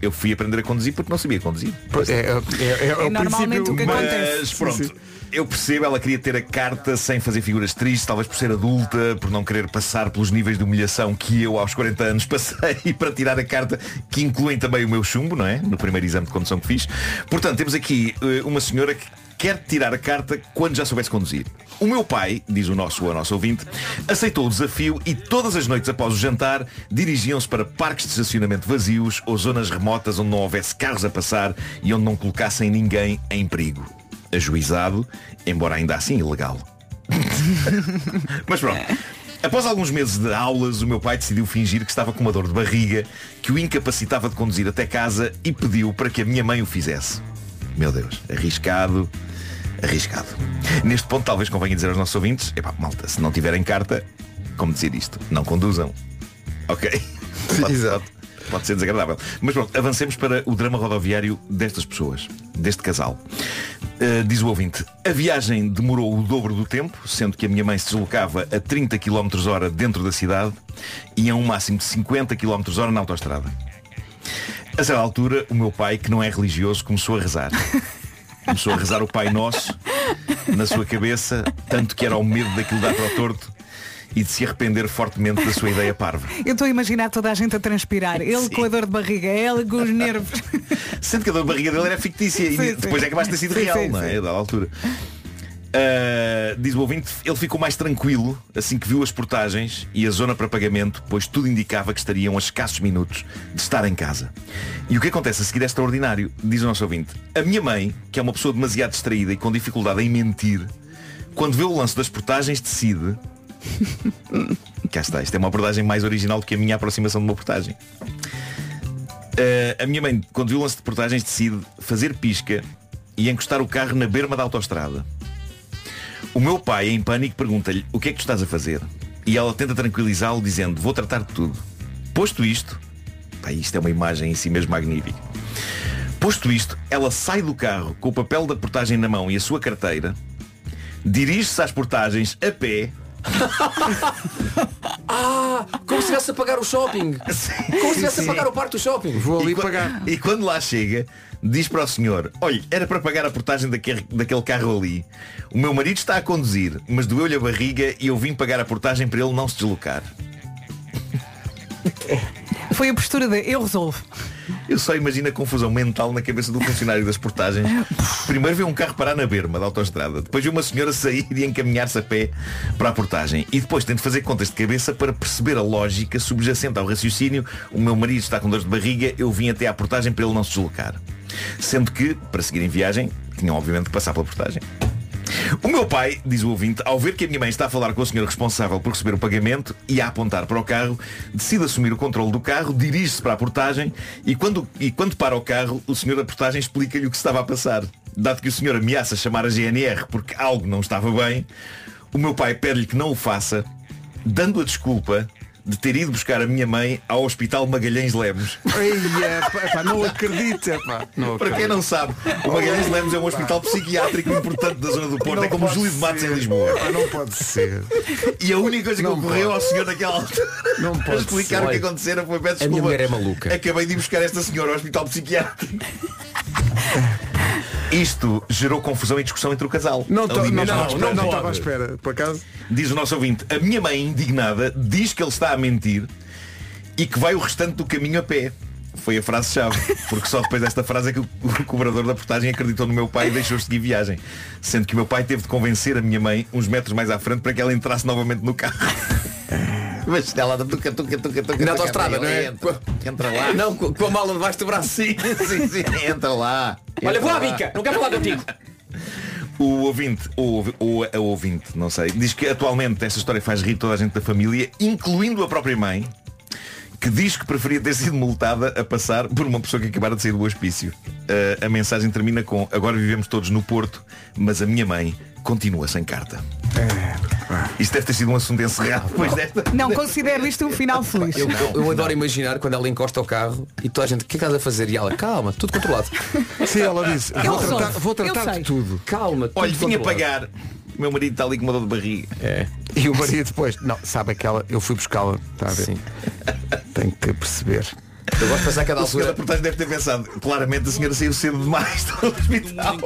Eu fui aprender a conduzir porque não sabia conduzir. É, é, é, é, o normalmente princípio- o que Mas acontece. pronto. Sim, sim. Eu percebo, ela queria ter a carta sem fazer figuras tristes, talvez por ser adulta, por não querer passar pelos níveis de humilhação que eu aos 40 anos passei para tirar a carta, que incluem também o meu chumbo, não é? No primeiro exame de condução que fiz. Portanto, temos aqui eh, uma senhora que quer tirar a carta quando já soubesse conduzir. O meu pai, diz o nosso ou a nossa ouvinte, aceitou o desafio e todas as noites após o jantar dirigiam-se para parques de estacionamento vazios ou zonas remotas onde não houvesse carros a passar e onde não colocassem ninguém em perigo. Ajuizado, embora ainda assim ilegal. Mas pronto. Após alguns meses de aulas, o meu pai decidiu fingir que estava com uma dor de barriga que o incapacitava de conduzir até casa e pediu para que a minha mãe o fizesse. Meu Deus, arriscado, arriscado. Neste ponto talvez convenha dizer aos nossos ouvintes, epá, malta, se não tiverem carta, como dizer isto? Não conduzam. Ok? Exato. Pode ser desagradável. Mas pronto, avancemos para o drama rodoviário destas pessoas, deste casal. Uh, diz o ouvinte, a viagem demorou o dobro do tempo, sendo que a minha mãe se deslocava a 30 km hora dentro da cidade e a um máximo de 50 km hora na autoestrada. A certa altura, o meu pai, que não é religioso, começou a rezar. Começou a rezar o Pai Nosso na sua cabeça, tanto que era o medo daquilo dar para o torto e de se arrepender fortemente da sua ideia parva. Eu estou a imaginar toda a gente a transpirar. Ele com a dor de barriga, ela com os nervos. Sendo que a dor de barriga dele era fictícia e Sim, sim. depois é que basta ter sido Sim, real, sim, não é? sim. Da altura. Ah, diz o ouvinte, ele ficou mais tranquilo assim que viu as portagens e a zona para pagamento, pois tudo indicava que estariam a escassos minutos de estar em casa. E o que acontece a seguir é extraordinário, diz o nosso ouvinte. A minha mãe, que é uma pessoa demasiado distraída e com dificuldade em mentir, quando vê o lance das portagens decide Cá está, isto é uma abordagem mais original do que a minha aproximação de uma portagem. Uh, a minha mãe, quando viu o lance de portagens, decide fazer pisca e encostar o carro na berma da autoestrada. O meu pai, em pânico, pergunta-lhe o que é que tu estás a fazer? E ela tenta tranquilizá-lo dizendo, vou tratar de tudo. Posto isto, pá, isto é uma imagem em si mesmo magnífica. Posto isto, ela sai do carro com o papel da portagem na mão e a sua carteira, dirige-se às portagens a pé, Ah, como se estivesse a pagar o shopping. Como se estivesse a pagar o parque do shopping. Vou ali e, pagar. e quando lá chega, diz para o senhor, olha, era para pagar a portagem daquele, daquele carro ali. O meu marido está a conduzir, mas doeu-lhe a barriga e eu vim pagar a portagem para ele não se deslocar. Foi a postura de eu resolvo. Eu só imagino a confusão mental na cabeça do funcionário das portagens. Primeiro vê um carro parar na berma da autoestrada, depois vê uma senhora sair e encaminhar-se a pé para a portagem. E depois tem de fazer contas de cabeça para perceber a lógica subjacente ao raciocínio. O meu marido está com dores de barriga, eu vim até à portagem para ele não se deslocar. Sendo que, para seguir em viagem, tinham obviamente que passar pela portagem. O meu pai, diz o ouvinte, ao ver que a minha mãe está a falar com o senhor responsável por receber o pagamento e a apontar para o carro, decide assumir o controle do carro, dirige-se para a portagem e quando, e quando para o carro, o senhor da portagem explica-lhe o que estava a passar. Dado que o senhor ameaça chamar a GNR porque algo não estava bem, o meu pai pede-lhe que não o faça dando a desculpa de ter ido buscar a minha mãe ao Hospital Magalhães Lemos. Eia, pá, pá, não acredito, é pá. Não Para quem não sabe, o Magalhães Lemos é um hospital psiquiátrico importante da zona do Porto. é como o Júlio de Matos em. Lisboa. Pá, não pode ser. E a única coisa que Não ocorreu pode. ao senhor naquela altura Não pode explicar ser. o que acontecera foi peço A minha desculpa. mulher é maluca. Acabei de ir buscar esta senhora ao hospital psiquiátrico. Isto gerou confusão e discussão entre o casal. Não Ali mesmo não, espera. não, não estava à espera, por acaso. Diz o nosso ouvinte, a minha mãe indignada diz que ele está a mentir e que vai o restante do caminho a pé. Foi a frase-chave, porque só depois desta frase é que o o cobrador da portagem acreditou no meu pai e deixou seguir viagem. Sendo que o meu pai teve de convencer a minha mãe uns metros mais à frente para que ela entrasse novamente no carro. Mas ela tuca, tuca, tuca, tuca, Na autostrada, não é? Entra, entra lá. Não, com com a mala debaixo do braço. Sim, sim, sim, entra lá. Olha, Entra vou à lá. bica, não quero falar contigo. O ouvinte, o, o, a ouvinte, não sei, diz que atualmente esta história faz rir toda a gente da família, incluindo a própria mãe, que diz que preferia ter sido multada a passar por uma pessoa que acabara de sair do hospício. Uh, a mensagem termina com agora vivemos todos no Porto, mas a minha mãe continua sem carta. Isto deve ter sido um assunto encerrado depois desta. Não considero isto um final feliz. Eu, eu- adoro imaginar quando ela encosta o carro e toda a gente, o que é que estás a fazer? E ela, calma, tudo controlado. Sim, ela disse, vou Eu tratar, vou eu tratar sei. de tudo. Calma, tudo Olha, vinha controlado. pagar. O meu marido está ali com uma dor de barriga. É. E o marido depois, não, sabe aquela, eu fui buscá-la, está a ver? Sim. Tem que perceber. Eu gosto de pensar que a da senhor da altura. portagem deve ter pensado, claramente a senhora saiu cedo demais do hospital.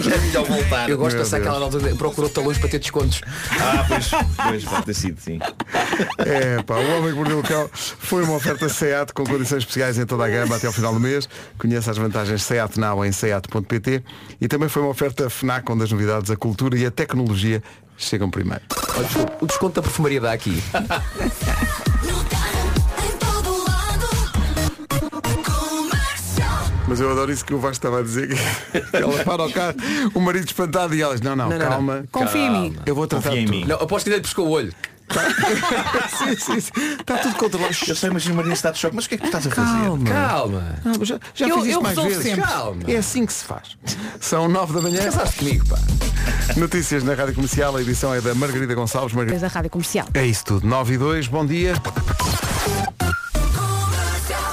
Já já voltar. Eu gosto de pensar que ela altura procurou talões para ter descontos. Ah, pois, pois pode ter sido, sim. É, pá, o Homem que Mordeu o Cão foi uma oferta SEAT com condições especiais em toda a gama até ao final do mês. Conheça as vantagens SEAT Now em seat.pt e também foi uma oferta FNAC onde as novidades, a cultura e a tecnologia chegam primeiro. O desconto da perfumaria dá aqui. Mas eu adoro isso que o Vasco estava a dizer que ela para o carro, o marido espantado e elas, não, não, Não, não, calma. Confia em mim. Eu vou tratar Confia em mim. Não, aposto que ainda lhe pescou o olho. sim, sim, sim. Está tudo controlado. Eu sei, mas o marido está de choque. Mas o que é que tu estás a fazer? Calma. Calma. Não, já já Eu- fiz isto eu mais resolvo vezes. sempre. Calma. É assim que se faz. São nove da manhã. Pensaste comigo, pá. Notícias na Rádio Comercial. A edição é da Margarida Gonçalves. Margarida. da Rádio Comercial. É isso tudo. 9 e 2, bom dia.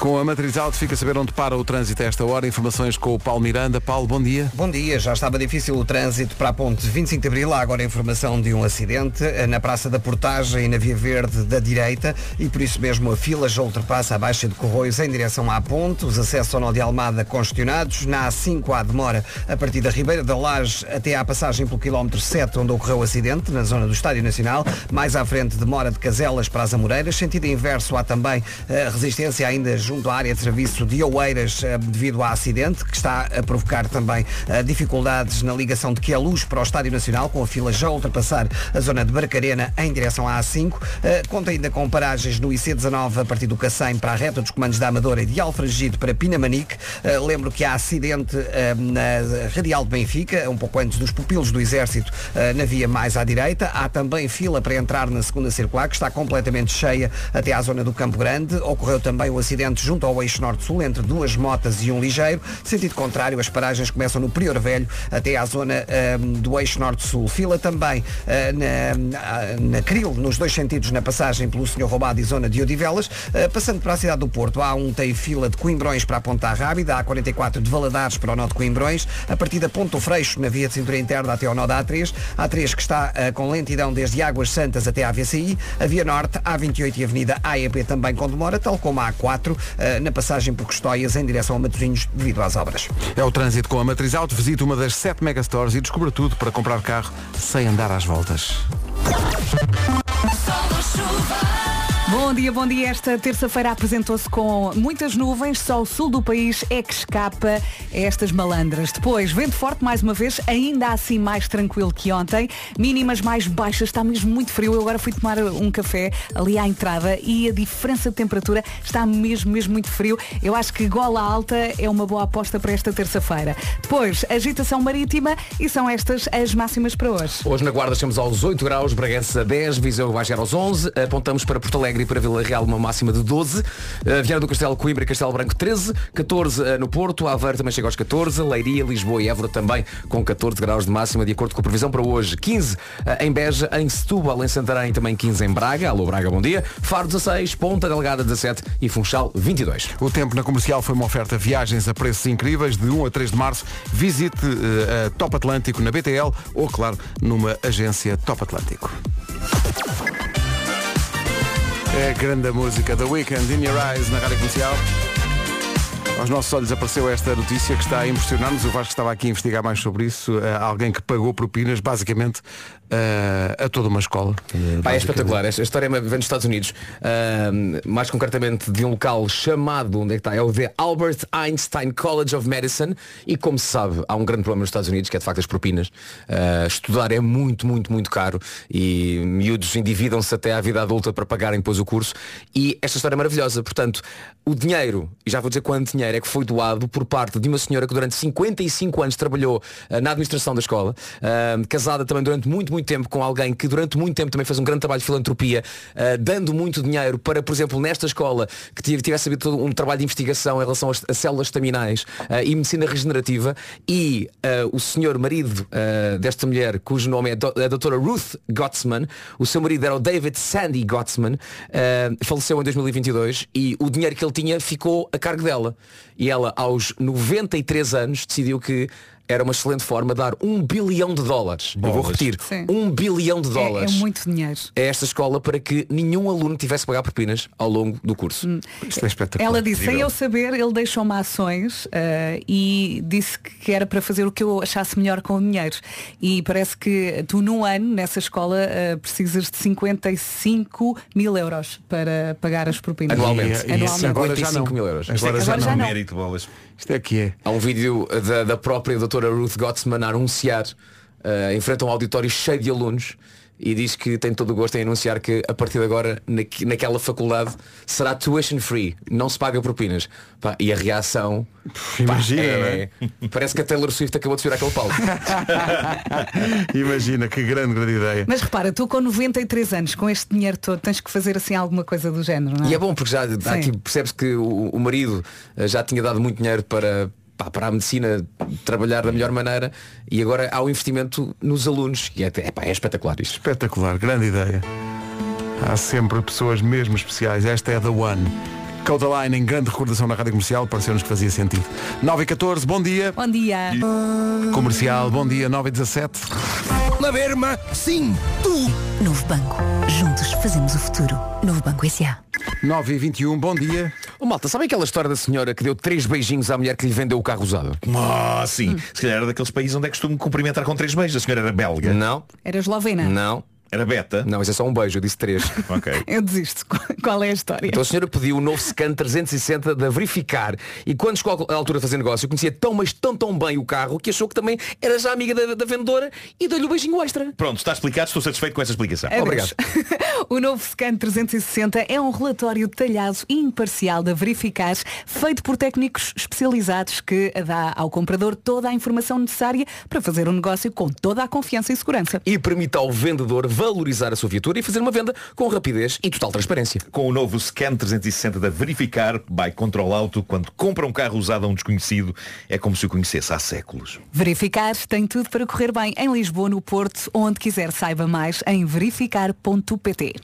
Com a Matriz Alto fica a saber onde para o trânsito a esta hora. Informações com o Paulo Miranda. Paulo, bom dia. Bom dia, já estava difícil o trânsito para a ponte 25 de Abril. Há agora informação de um acidente eh, na Praça da Portagem e na Via Verde da direita e por isso mesmo a fila já ultrapassa a Baixa de Corroios em direção à ponte. Os acessos ao nó de Almada congestionados. Na A5 há demora a partir da Ribeira da Laje até à passagem pelo quilómetro 7 onde ocorreu o acidente, na zona do Estádio Nacional. Mais à frente demora de Caselas para as Amoreiras. Sentido inverso há também eh, resistência ainda junto à área de serviço de Oeiras eh, devido ao acidente que está a provocar também eh, dificuldades na ligação de Queluz para o Estádio Nacional com a fila já a ultrapassar a zona de Barcarena em direção à A5. Eh, Conta ainda com paragens no IC19 a partir do Cacém para a reta dos comandos da Amadora e de Alfragide para Pinamanique. Lembro que há acidente na Radial de Benfica, um pouco antes dos pupilos do Exército, na via mais à direita. Há também fila para entrar na segunda circular, que está completamente cheia até à zona do Campo Grande. Ocorreu também o acidente junto ao eixo norte-sul, entre duas motas e um ligeiro. Sentido contrário, as paragens começam no Prior Velho até à zona ehm, do eixo norte-sul. Fila também eh, na, ah, na Cril, nos dois sentidos, na passagem pelo Senhor Roubado e zona de Odivelas. Eh, passando para a cidade do Porto, há um tem fila de Coimbrões para a Ponta Rábida, há 44 de Valadares para o nó de Coimbrões, a partir da Ponto Freixo, na via de cintura interna até ao nó da A3, A3 que está eh, com lentidão desde Águas Santas até à VCI, a Via Norte, A28 e Avenida AEP também com demora, tal como a A4, eh, na passagem por Custóias em direção a Matosinhos devido às obras. É o trânsito com a Matriz Alto. Visite uma das sete megastores e descubra tudo para comprar carro sem andar às voltas. Bom dia, bom dia. Esta terça-feira apresentou-se com muitas nuvens, só o sul do país é que escapa a estas malandras. Depois, vento forte mais uma vez, ainda assim mais tranquilo que ontem. Mínimas mais baixas, está mesmo muito frio. Eu agora fui tomar um café ali à entrada e a diferença de temperatura está mesmo, mesmo muito frio. Eu acho que gola alta é uma boa aposta para esta terça-feira. Depois, agitação marítima e são estas as máximas para hoje. Hoje na Guarda estamos aos 8 graus, Bragança 10, Viseu vai chegar aos 11, apontamos para Porto Alegre Alegre e para Vila Real uma máxima de 12. Uh, Vieira do Castelo, Coimbra e Castelo Branco 13. 14 uh, no Porto. Aveiro também chega aos 14. Leiria, Lisboa e Évora também com 14 graus de máxima, de acordo com a previsão para hoje. 15 uh, em Beja, em Setúbal, em Santarém também 15 em Braga. Alô Braga, bom dia. Faro 16, Ponta Delgada 17 e Funchal 22. O tempo na comercial foi uma oferta viagens a preços incríveis de 1 a 3 de março. Visite eh, a Top Atlântico na BTL ou, claro, numa agência Top Atlântico. É a grande música The Weekend in Your Eyes na rádio comercial. Aos nossos olhos apareceu esta notícia que está a impressionar-nos. O Vasco estava aqui a investigar mais sobre isso. Eh, alguém que pagou propinas, basicamente, eh, a toda uma escola. Pá, é espetacular. Esta história vem dos Estados Unidos. Mais concretamente de um local chamado, onde é que está? É o The Albert Einstein College of Medicine. E como se sabe, há um grande problema nos Estados Unidos, que é de facto as propinas. Estudar é muito, muito, muito caro. E miúdos endividam-se até à vida adulta para pagarem depois o curso. E esta história é maravilhosa. Portanto, o dinheiro, e já vou dizer quanto dinheiro é que foi doado por parte de uma senhora que durante 55 anos trabalhou ah, na administração da escola, ah, casada também durante muito, muito tempo com alguém que durante muito tempo também fez um grande trabalho de filantropia, ah, dando muito dinheiro para, por exemplo, nesta escola, que tive- tivesse havido todo um trabalho de investigação em relação às células estaminais e medicina regenerativa, e o senhor marido desta mulher, cujo nome é do- a doutora Ruth Gottsman, o seu marido era o David Sandy Gottsman, faleceu em 2022 e o dinheiro que ele tinha ficou a cargo dela. E ela, aos 93 anos, decidiu que era uma excelente forma de dar um bilhão de dólares. Eu vou Bolas. repetir, Sim. um bilhão de É, é dólares muito dinheiro. a esta escola para que nenhum aluno tivesse que pagar propinas ao longo do curso. Isto é espetacular. Ela disse, sem eu saber, ele deixou-me ações eh, e disse que era para fazer o que eu achasse melhor com o dinheiro. E parece que tu num ano, nessa escola, eh, precisas de 55 mil euros para pagar as propinas. Anualmente. Anualmente. Agora já não. mil euros. Agora já não. Mérito, bolas. Isto é que é. Há um vídeo da, da própria doutora Ruth Gottsman a anunciar eh, em frente a um auditório cheio de alunos e diz que tem todo o gosto em anunciar que a partir de agora naque- naquela faculdade será tuition free, não se paga propinas. Pá, e a reação pá, Imagina, é- Parece que a Taylor Swift acabou de subir aquele palco. Imagina, que grande, grande ideia. Mas repara, tu com 93 anos, com este dinheiro todo, tens que fazer assim alguma coisa do género, não é? E é bom porque já Sim. aqui percebe-se que o, o marido eh, já tinha dado muito dinheiro para, pá, para a medicina trabalhar da melhor maneira e agora há o investimento nos alunos e é, é, pá, é espetacular isto. Espetacular, grande ideia. Há sempre pessoas mesmo especiais. Esta é The One. Codaline em grande recordação na rádio comercial, pareceu-nos que fazia sentido. 9 e 14, bom dia. Bom dia. Comercial, bom dia, 9 e 17. Na Berma, sim, tu. Novo Banco. Juntos fazemos o futuro. Novo Banco S.A. 9 e 21, bom dia. Ô malta, sabe aquela história da senhora que deu três beijinhos à mulher que lhe vendeu o carro usado? Ah, sim. Se calhar era daqueles países onde é costume cumprimentar com três beijos. A senhora era belga. Não. Era eslovena. Não. Era beta? Não, isso é só um beijo, eu disse três. ok. Eu desisto. Qual é a história? Então a senhora pediu o novo scan 360 da verificar e quando chegou à altura de fazer negócio conhecia tão, mas tão tão bem o carro que achou que também era já amiga da, da vendedora e deu-lhe o beijinho extra. Pronto, está explicado, estou satisfeito com essa explicação. Adeus. O novo Scan 360 é um relatório detalhado e imparcial da Verificar, feito por técnicos especializados que dá ao comprador toda a informação necessária para fazer um negócio com toda a confiança e segurança. E permite ao vendedor valorizar a sua viatura e fazer uma venda com rapidez e total transparência. Com o novo Scan 360 da Verificar by Control Auto, quando compra um carro usado a um desconhecido, é como se o conhecesse há séculos. Verificar tem tudo para correr bem em Lisboa, no Porto, onde quiser saiba mais em verificar.pt.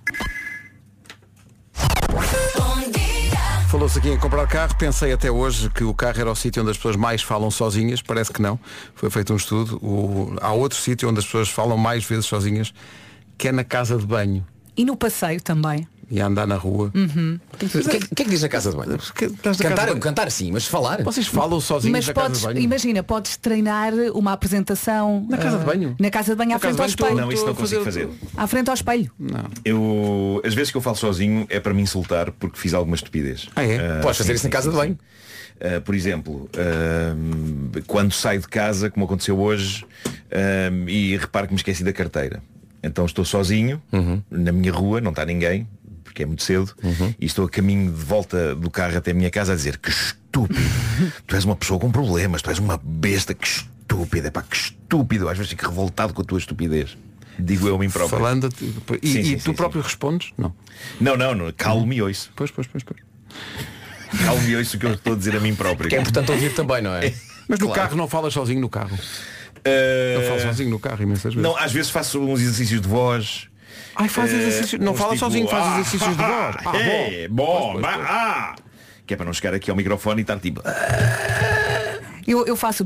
Falou-se aqui em comprar carro, pensei até hoje que o carro era o sítio onde as pessoas mais falam sozinhas, parece que não. Foi feito um estudo. O- Há outro sítio onde as pessoas falam mais vezes sozinhas, que é na casa de banho. E no passeio também. E a andar na rua. Uhum. O que, é que- que é que diz na casa de banho? Cantar, cantar sim, mas falar. Vocês falam sozinhos Mas na casa podes, de banho? imagina, podes treinar uma apresentação Na casa ah, de banho? Na casa de banho à Na casa frente ao de banho espelho. Não, isso não consigo fazer. À frente ao espelho. Eu, as vezes que eu falo sozinho é para me insultar porque fiz alguma estupidez. Ah, é? Ah, Podes fazer sim, isso na sim, casa sim, de banho. sim. Ah, por exemplo, ah, quando saio de casa, como aconteceu hoje, ah, e reparo que me esqueci da carteira. Então estou sozinho, Uhum. na minha rua, não está ninguém, porque é muito cedo, e estou a caminho de volta do carro até a minha casa a dizer que estúpido, tu és uma pessoa com problemas, tu és uma besta, que estúpida, pá, que estúpido, às vezes fico revoltado com a tua estupidez. Digo eu a mim próprio. Falando e, Sim, e sim, tu sim, próprio respondes? Não. Não, não, não. Calmo e ouço. Pois, pois, pois, pois. Calmo e ouço o que eu estou a dizer a mim próprio. Que é importante ouvir também, não é? Mas no Claro. carro não falas sozinho no carro. Eu falo sozinho no carro imensas vezes. Não, às vezes faço uns exercícios de voz. Ai, faz Eh, exercícios. Não uns fala tipo, sozinho, faz ah, exercícios de voz. ah, Ah, é, bom. bom, ah. Que é para não chegar aqui ao microfone e estar tipo. "Ah". Eu, eu faço.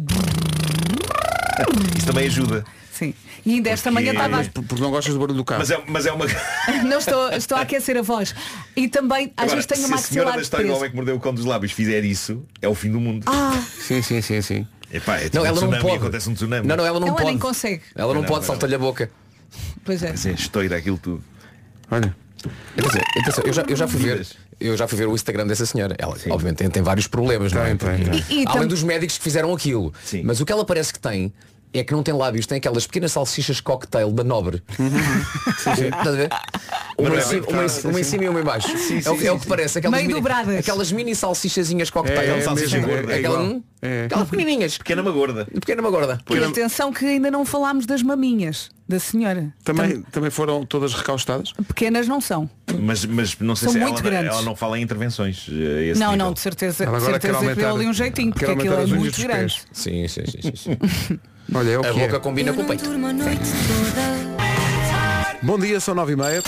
Isso também ajuda. Sim. E ainda esta manhã Ah, estava. porque não gostas do barulho do carro. Mas é, mas é uma. Não estou, estou a aquecer a voz. E também, às Agora, vezes tenho se uma a senhora da história do homem que mordeu o cão dos lábios fizer isso, é o fim do mundo. Ah, Sim, sim, sim, sim. Epá, é tipo Não, um ela não tsunami, pode. acontece um tsunami. Não, não, ela não ela pode. nem consegue. Ela não, Não, pode, não. salta-lhe a boca. Pois é. Mas é estoura aquilo tudo. Olha. Atenção, atenção, eu, já, eu já fui ver. Eu já fui ver o Instagram dessa senhora. Ela, obviamente, tem, tem vários problemas, não é? E- e Além tam- dos médicos que fizeram aquilo. Sim. Mas o que ela parece que tem é que não tem lábios, tem aquelas pequenas salsichas cocktail da nobre. Estás a ver? Uma, não em é cima, uma, uma em sim. cima e uma em baixo. é, o, é o que parece. Aquelas Meio mini, dobradas. Aquelas mini salsichazinhas cocktail. É, é salsicha gorda, é Aquela, igual. É. aquelas pequenininhas. Pequena uma gorda. Pequena uma gorda. E atenção que ainda não falámos das maminhas da senhora. Também, também foram todas recaustadas? Pequenas não são. Mas, mas não sei São se muito ela, grandes. ela não fala em intervenções. eh, não, nível. não, de certeza. Ela De agora quer certeza que aumentar- deu ali um jeitinho, porque aquilo é muito grande. pés. Sim, sim, sim, sim, sim. Olha, é o A que boca é. combina com o peito. Bom dia, são nove e meia.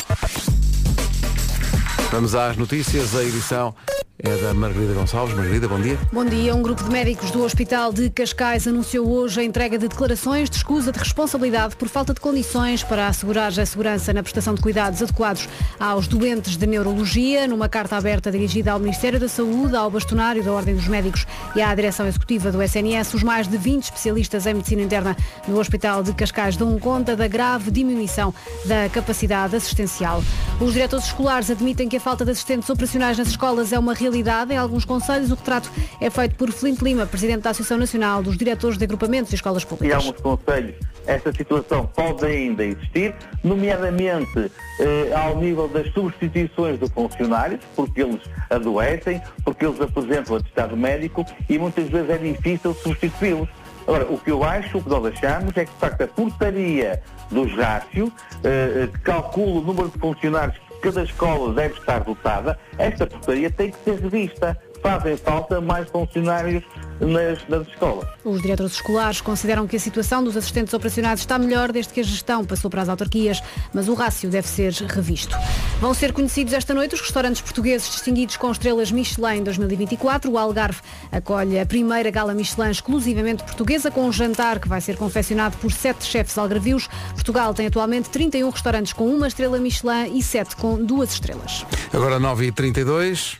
Vamos às notícias. A edição é da Margarida Gonçalves. Margarida, bom dia. Bom dia. Um grupo de médicos do Hospital de Cascais anunciou hoje a entrega de declarações de escusa de responsabilidade por falta de condições para assegurar a segurança na prestação de cuidados adequados aos doentes de neurologia, numa carta aberta dirigida ao Ministério da Saúde, ao bastonário da Ordem dos Médicos e à direção executiva do SNS. Os mais de 20 especialistas em medicina interna no Hospital de Cascais dão conta da grave diminuição da capacidade assistencial. Os diretores escolares admitem que a falta de assistentes operacionais nas escolas é uma realidade. Em alguns conselhos, o retrato é feito por Flinte Lima, presidente da Associação Nacional dos Diretores de Agrupamentos e Escolas Em Públicas. alguns conselhos esta situação pode ainda existir, nomeadamente eh, ao nível das substituições de funcionários, porque eles adoecem, porque eles apresentam atestado médico e muitas vezes é difícil substituí-los. Agora, o que eu acho, o que nós achamos é que de facto a portaria dos rácios, eh, eh, que calcula o número de funcionários que cada escola deve estar dotada, esta portaria tem que ser revista. Fazem falta mais funcionários nas, nas escolas. Os diretores escolares consideram que a situação dos assistentes operacionais está melhor desde que a gestão passou para as autarquias, mas o rácio deve ser revisto. Vão ser conhecidos esta noite os restaurantes portugueses distinguidos com estrelas Michelin 2024. O Algarve acolhe a primeira gala Michelin exclusivamente portuguesa, com um jantar que vai ser confeccionado por sete chefes algarvios. Portugal tem atualmente 31 restaurantes com uma estrela Michelin e sete com duas estrelas. Agora 9h32.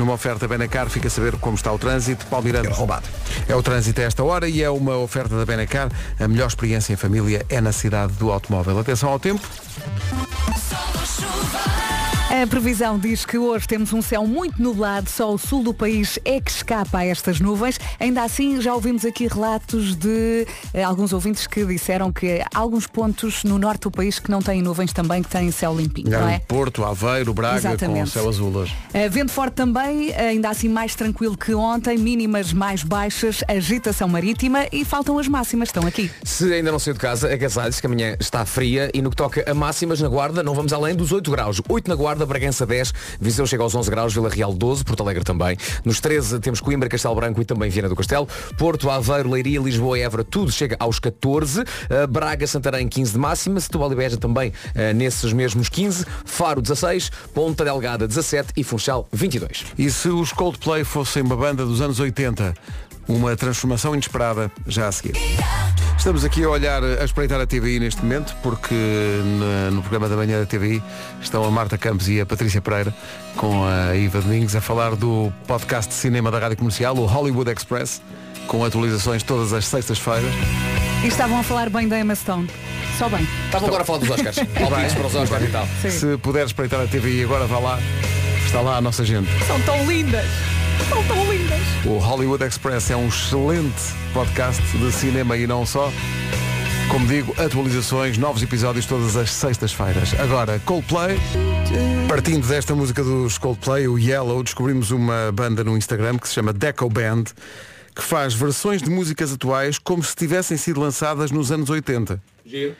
Numa oferta Benacar, fica a saber como está o trânsito. Paulo Miranda. roubado. É o trânsito a esta hora e é uma oferta da Benacar. A melhor experiência em família é na cidade do automóvel. Atenção ao tempo. A previsão diz que hoje temos um céu muito nublado, só o sul do país é que escapa a estas nuvens. Ainda assim, já ouvimos aqui relatos de eh, alguns ouvintes que disseram que há alguns pontos no norte do país que não têm nuvens também, que têm céu limpinho, não é? Porto, Aveiro, Braga, com Exatamente. céu azul hoje. Uh, vento forte também, ainda assim mais tranquilo que ontem, mínimas mais baixas, agitação marítima e faltam as máximas, estão aqui. Se ainda não saiu de casa, agasalhe-se que amanhã está fria e no que toca a máximas na Guarda, não vamos além dos 8 graus. 8 na Guarda, Bragança 10, Viseu chega aos 11 graus, Vila Real 12, Porto Alegre também. Nos 13 temos Coimbra, Castelo Branco e também Viana do Castelo. Porto, Aveiro, Leiria, Lisboa e Évora, tudo chega aos 14. Uh, Braga, Santarém 15 de máxima, Setúbal e Beja também uh, nesses mesmos 15. Faro 16, Ponta Delgada 17 e Funchal 22. E se os Coldplay fossem uma banda dos anos 80? Uma transformação inesperada já a seguir. Estamos aqui a olhar, a espreitar a TVI neste momento, porque no programa da manhã da TVI estão a Marta Campos e a Patrícia Pereira com a Iva Domingos a falar do podcast de cinema da Rádio Comercial, o Hollywood Express, com atualizações todas as sextas-feiras. E estavam a falar bem da Emma Stone. Só bem. Estavam agora a falar dos Oscars. Palpites para os Oscars e tal. Se puder espreitar a TVI agora, vá lá. Está lá a nossa gente. São tão lindas. São tão lindas. O Hollywood Express é um excelente podcast de cinema e não só. Como digo, atualizações, novos episódios todas as sextas-feiras. Agora, Coldplay. Partindo desta música dos Coldplay, o Yellow, descobrimos uma banda no Instagram que se chama Deco Band, que faz versões de músicas atuais como se tivessem sido lançadas nos anos 80. Giro.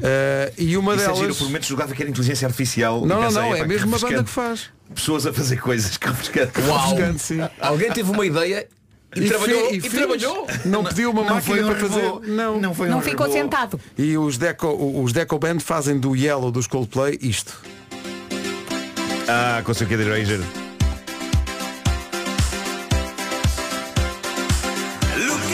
Eh, e uma Isso é delas. giro, por momentos jogava que era inteligência artificial. Não, não, não, epá, é mesmo uma banda que faz. Pessoas a fazer coisas que refrescante. Alguém teve uma ideia e, E trabalhou. fe- E, e trabalhou. Não pediu uma não máquina foi um para fazer. Não, Não foi Não um ficou robô. sentado. E os Deco, os Deco Band fazem do Yellow dos Coldplay isto. Ah, com o seu Kid Erasure. Look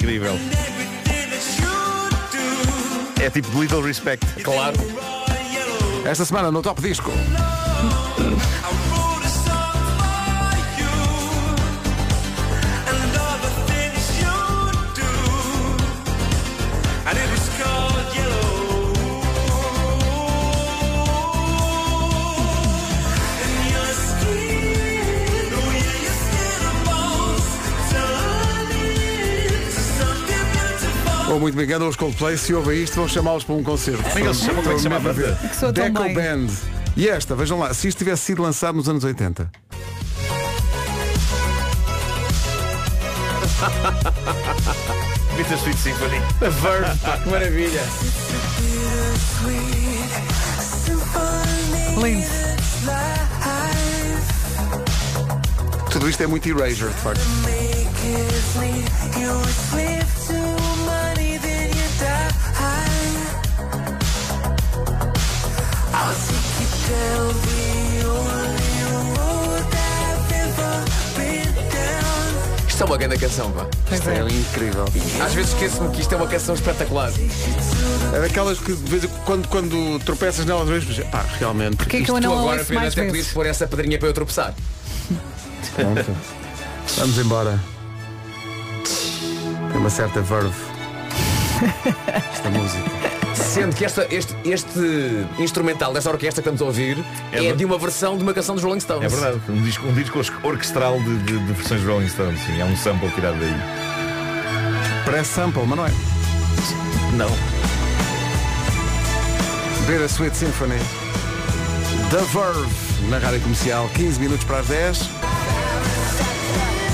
É tipo de Little Respect. Claro. Esta semana no Top Disco. Muito me engano, os Coldplay, se ouvem isto, vão chamá-los para um concerto. Como é que eles chamam? Como é que chama a banda? Deco. Band. E esta, vejam lá, se isto tivesse sido lançado nos anos 80. Bitter Sweet Symphony. A Verve, pá, que maravilha. Lindo. Tudo isto é muito Erasure, de facto. Isto é uma grande canção, pá. Isto é incrível. Às vezes esqueço-me que isto é uma canção espetacular. É daquelas que de vez em quando, quando tropeças nelas vezes, pá, realmente. Porquê que Isto eu tu não a agora ouço apenas mais até podias vezes? pôr essa pedrinha para eu tropeçar. Pronto. Vamos embora. Tem uma certa verve. Esta música. Sendo que esta- este, este instrumental desta orquestra que estamos a ouvir É é, de uma versão de uma canção dos Rolling Stones. É verdade. Um disco, um disco orquestral de, de, de versões de Rolling Stones. Sim, é um sample tirado daí. Parece sample, mas não é. Não. Bitter Sweet Symphony. The Verve, na rádio comercial, 15 minutos para as 10.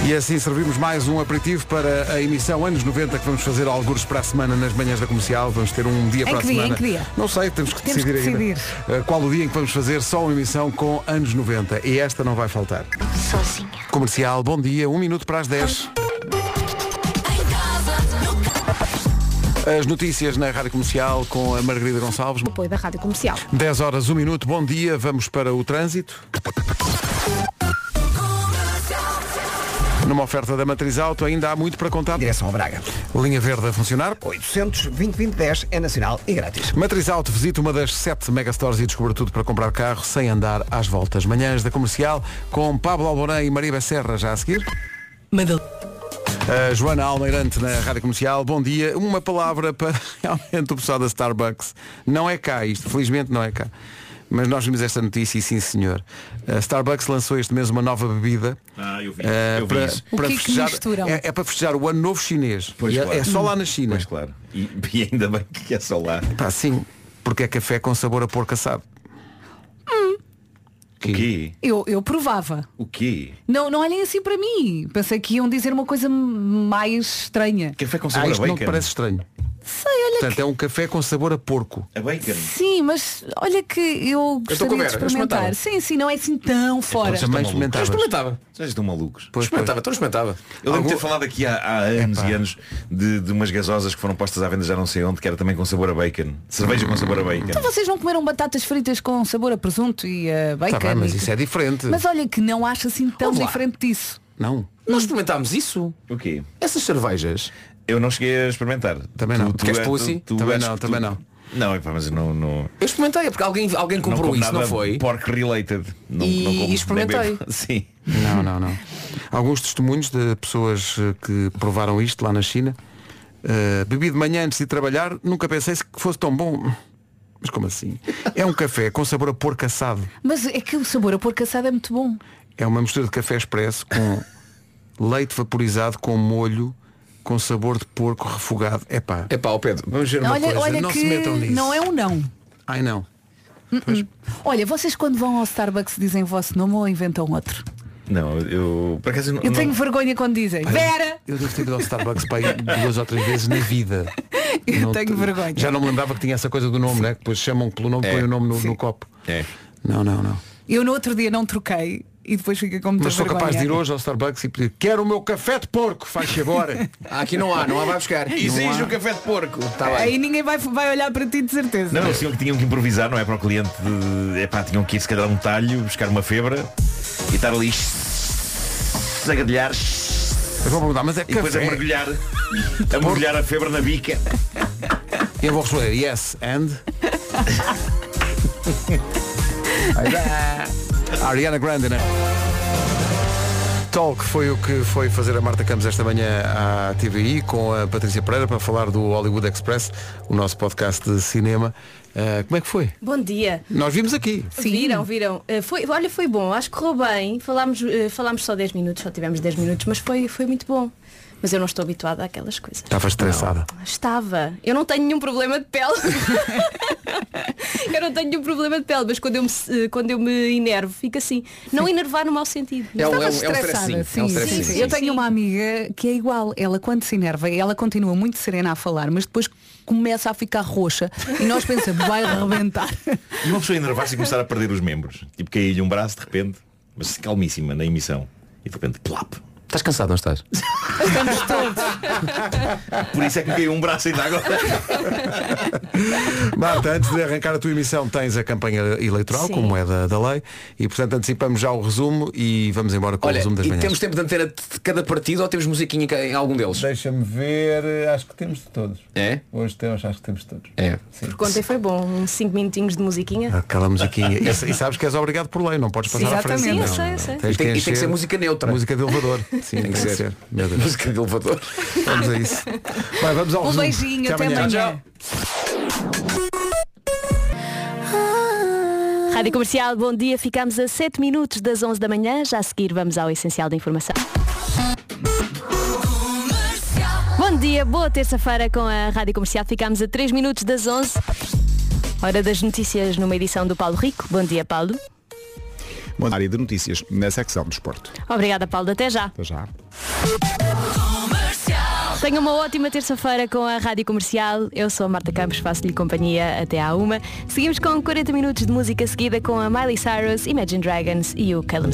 E assim servimos mais um aperitivo para a emissão anos 90 que vamos fazer alguns para a semana nas manhãs da comercial. Vamos ter um dia Em para que a dia, semana. em que dia? Não sei, temos que Temos decidir que ainda. decidir. Uh, Qual o dia em que vamos fazer só uma emissão com anos 90. E esta não vai faltar. Sozinha. Comercial, bom dia, um minuto para as 10. As notícias na rádio comercial com a Margarida Gonçalves. Apoio da Rádio Comercial. 10 horas, 1 minuto, bom dia, vamos para o trânsito. Numa oferta da Matriz Auto ainda há muito para contar. Direção a Braga. Linha verde a funcionar. 800 2010 é nacional e grátis. Matriz Auto visita uma das sete megastores e descobre tudo para comprar carro sem andar às voltas. Manhãs da comercial com Pablo Alborã e Maria Becerra já a seguir. A Joana Almeirante na Rádio Comercial, bom dia. Uma palavra para realmente o pessoal da Starbucks. Não é cá isto, felizmente não é cá. Mas nós vimos esta notícia e sim senhor. A Starbucks lançou este mês uma nova bebida. Ah, eu vi. eh, eu vi para. O que é que festejar, é, é para festejar o ano novo chinês. Pois, E é, claro. é só lá na China. Pois claro. E, e ainda bem que é só lá. Pá, sim, porque é café com sabor a porco assado. O quê? Eu, eu provava. O quê? Não, não olhem assim para mim. Pensei que iam dizer uma coisa mais estranha. Café com Ah, sabor a isto não te bacon? parece estranho. Sei, olha Portanto, é um café com sabor a porco. A bacon? Sim, mas olha que eu gostaria de eu experimentar. experimentava. Sim, sim, não é assim tão fora. também malucos. experimentavas. Eu experimentava. Vocês estão malucos. Pois, pois. Experimentava, então experimentava. Eu lembro de ter falado aqui há, há anos e anos de, de umas gasosas que foram postas à venda já não sei onde, que era também com sabor a bacon. Cerveja com sabor a bacon. Então vocês não comeram batatas fritas com sabor a presunto e a bacon? Tá bem, mas e- isso é diferente. Mas olha que não acho assim tão diferente disso. Não. Nós experimentámos isso. O quê? Essas cervejas. Eu não cheguei a experimentar. Também não. Queres pussy? Também és- não, também não. Não, epá, mas eu não, não, Eu experimentei, porque alguém, alguém não comprou como isso, nada não foi? pork related. Não, E- não como, e experimentei. Sim. Não, não, não. Alguns testemunhos de pessoas eh, que provaram isto lá na China. Eh, bebi de manhã antes de trabalhar, nunca pensei que fosse tão bom. Mas como assim? É um café com sabor a porco assado. Mas é que o sabor a porco assado é muito bom. É uma mistura de café expresso com leite vaporizado com molho com sabor de porco refogado. É pá. É pá, Pedro, vamos ver uma olha coisa. olha não que se metam nisso. não é um não. Ai não. Uh-uh. Olha, vocês quando vão ao Starbucks dizem o vosso nome ou inventam outro? Não, eu por acaso não, Eu tenho não- vergonha quando dizem Vera! Eu devo ter ido ao Starbucks para aí duas ou três vezes na vida. Eu Não tenho te- vergonha. Já não me lembrava que tinha essa coisa do nome, né? Que depois chamam pelo nome, É. põem o nome no, Sim. no copo. É. Não, não, não. Eu no outro dia não troquei e depois fica com muita Mas sou vergonha. capaz de ir hoje ao Starbucks e pedir Quero o meu café de porco, faz agora. Ah, aqui não há, não há, vai buscar. Exige o café de porco. Tá bem. Aí ninguém vai, vai olhar para ti de certeza. Não, eles tinham, tinham que improvisar, não é? Para o cliente, é pá, tinham que ir se calhar um talho, buscar uma febra e estar ali a gadilhar Eu vou perguntar, mas é e depois a café. mergulhar, a mergulhar a febre na bica. E eu vou responder yes and. Ariana Grande, né? Talk foi o que foi fazer a Marta Campos esta manhã à TVI com a Patrícia Pereira para falar do Hollywood Express, o nosso podcast de cinema. Ah, como é que foi? Bom dia. Nós vimos aqui. Viram, viram. Eh, Foi, olha, foi bom. Acho que correu bem. Falámos, eh, falámos só 10 minutos, só tivemos 10 minutos, mas foi, foi muito bom. Mas eu não estou habituada àquelas coisas. Estava estressada. Estava. Eu não tenho nenhum problema de pele. eu não tenho nenhum problema de pele, mas quando eu me, quando eu me enervo, fica assim. Não enervar no mau sentido. É é um- é um Estressada, stressinho, é um sim, sim, sim. Eu tenho uma amiga que é igual. Ela quando se enerva, ela continua muito serena a falar, mas depois começa a ficar roxa e nós pensamos, vai arrebentar. E uma pessoa enervar-se e começar a perder os membros. Tipo, cair-lhe um braço de repente, mas calmíssima na emissão. E de repente, plap. Estás cansado, não estás? Estamos todos. Por isso é que me caiu um braço ainda agora. Marta, antes de arrancar a tua emissão tens a campanha eleitoral, Sim. como é da, da lei, e portanto antecipamos já o resumo e vamos embora com o Olha, resumo das e manhãs. temos tempo de antena de cada partido ou temos musiquinha em algum deles? Deixa-me ver, acho que temos de todos. É? Hoje temos, acho que temos de todos. É. Porque ontem foi bom. Uns 5 minutinhos de musiquinha. Aquela musiquinha. E, e sabes que és obrigado por lei, não podes passar à frente. Sim, eu sei, eu sei. E tem- e tem que ser música neutra. Música de elevador. Sim, tem, que ser. ser. Meu Deus. Música de elevador. Vamos a isso. Vai, vamos ao Um resumo. beijinho, até amanhã. Tchau. Rádio Comercial, bom dia. Ficamos a 7 minutos das 11 da manhã. Já a seguir vamos ao essencial da informação. Bom dia, boa terça-feira com a Rádio Comercial. Ficamos a 3 minutos das 11. Hora das notícias numa edição do Paulo Rico. Bom dia, Paulo. Bom área de notícias na secção do esporte. Obrigada, Paulo. Até já. Até já. Tenha uma ótima terça-feira com a Rádio Comercial. Eu sou a Marta Campos, faço-lhe companhia até à uma. Seguimos com 40 minutos de música seguida com a Miley Cyrus, Imagine Dragons e o Callum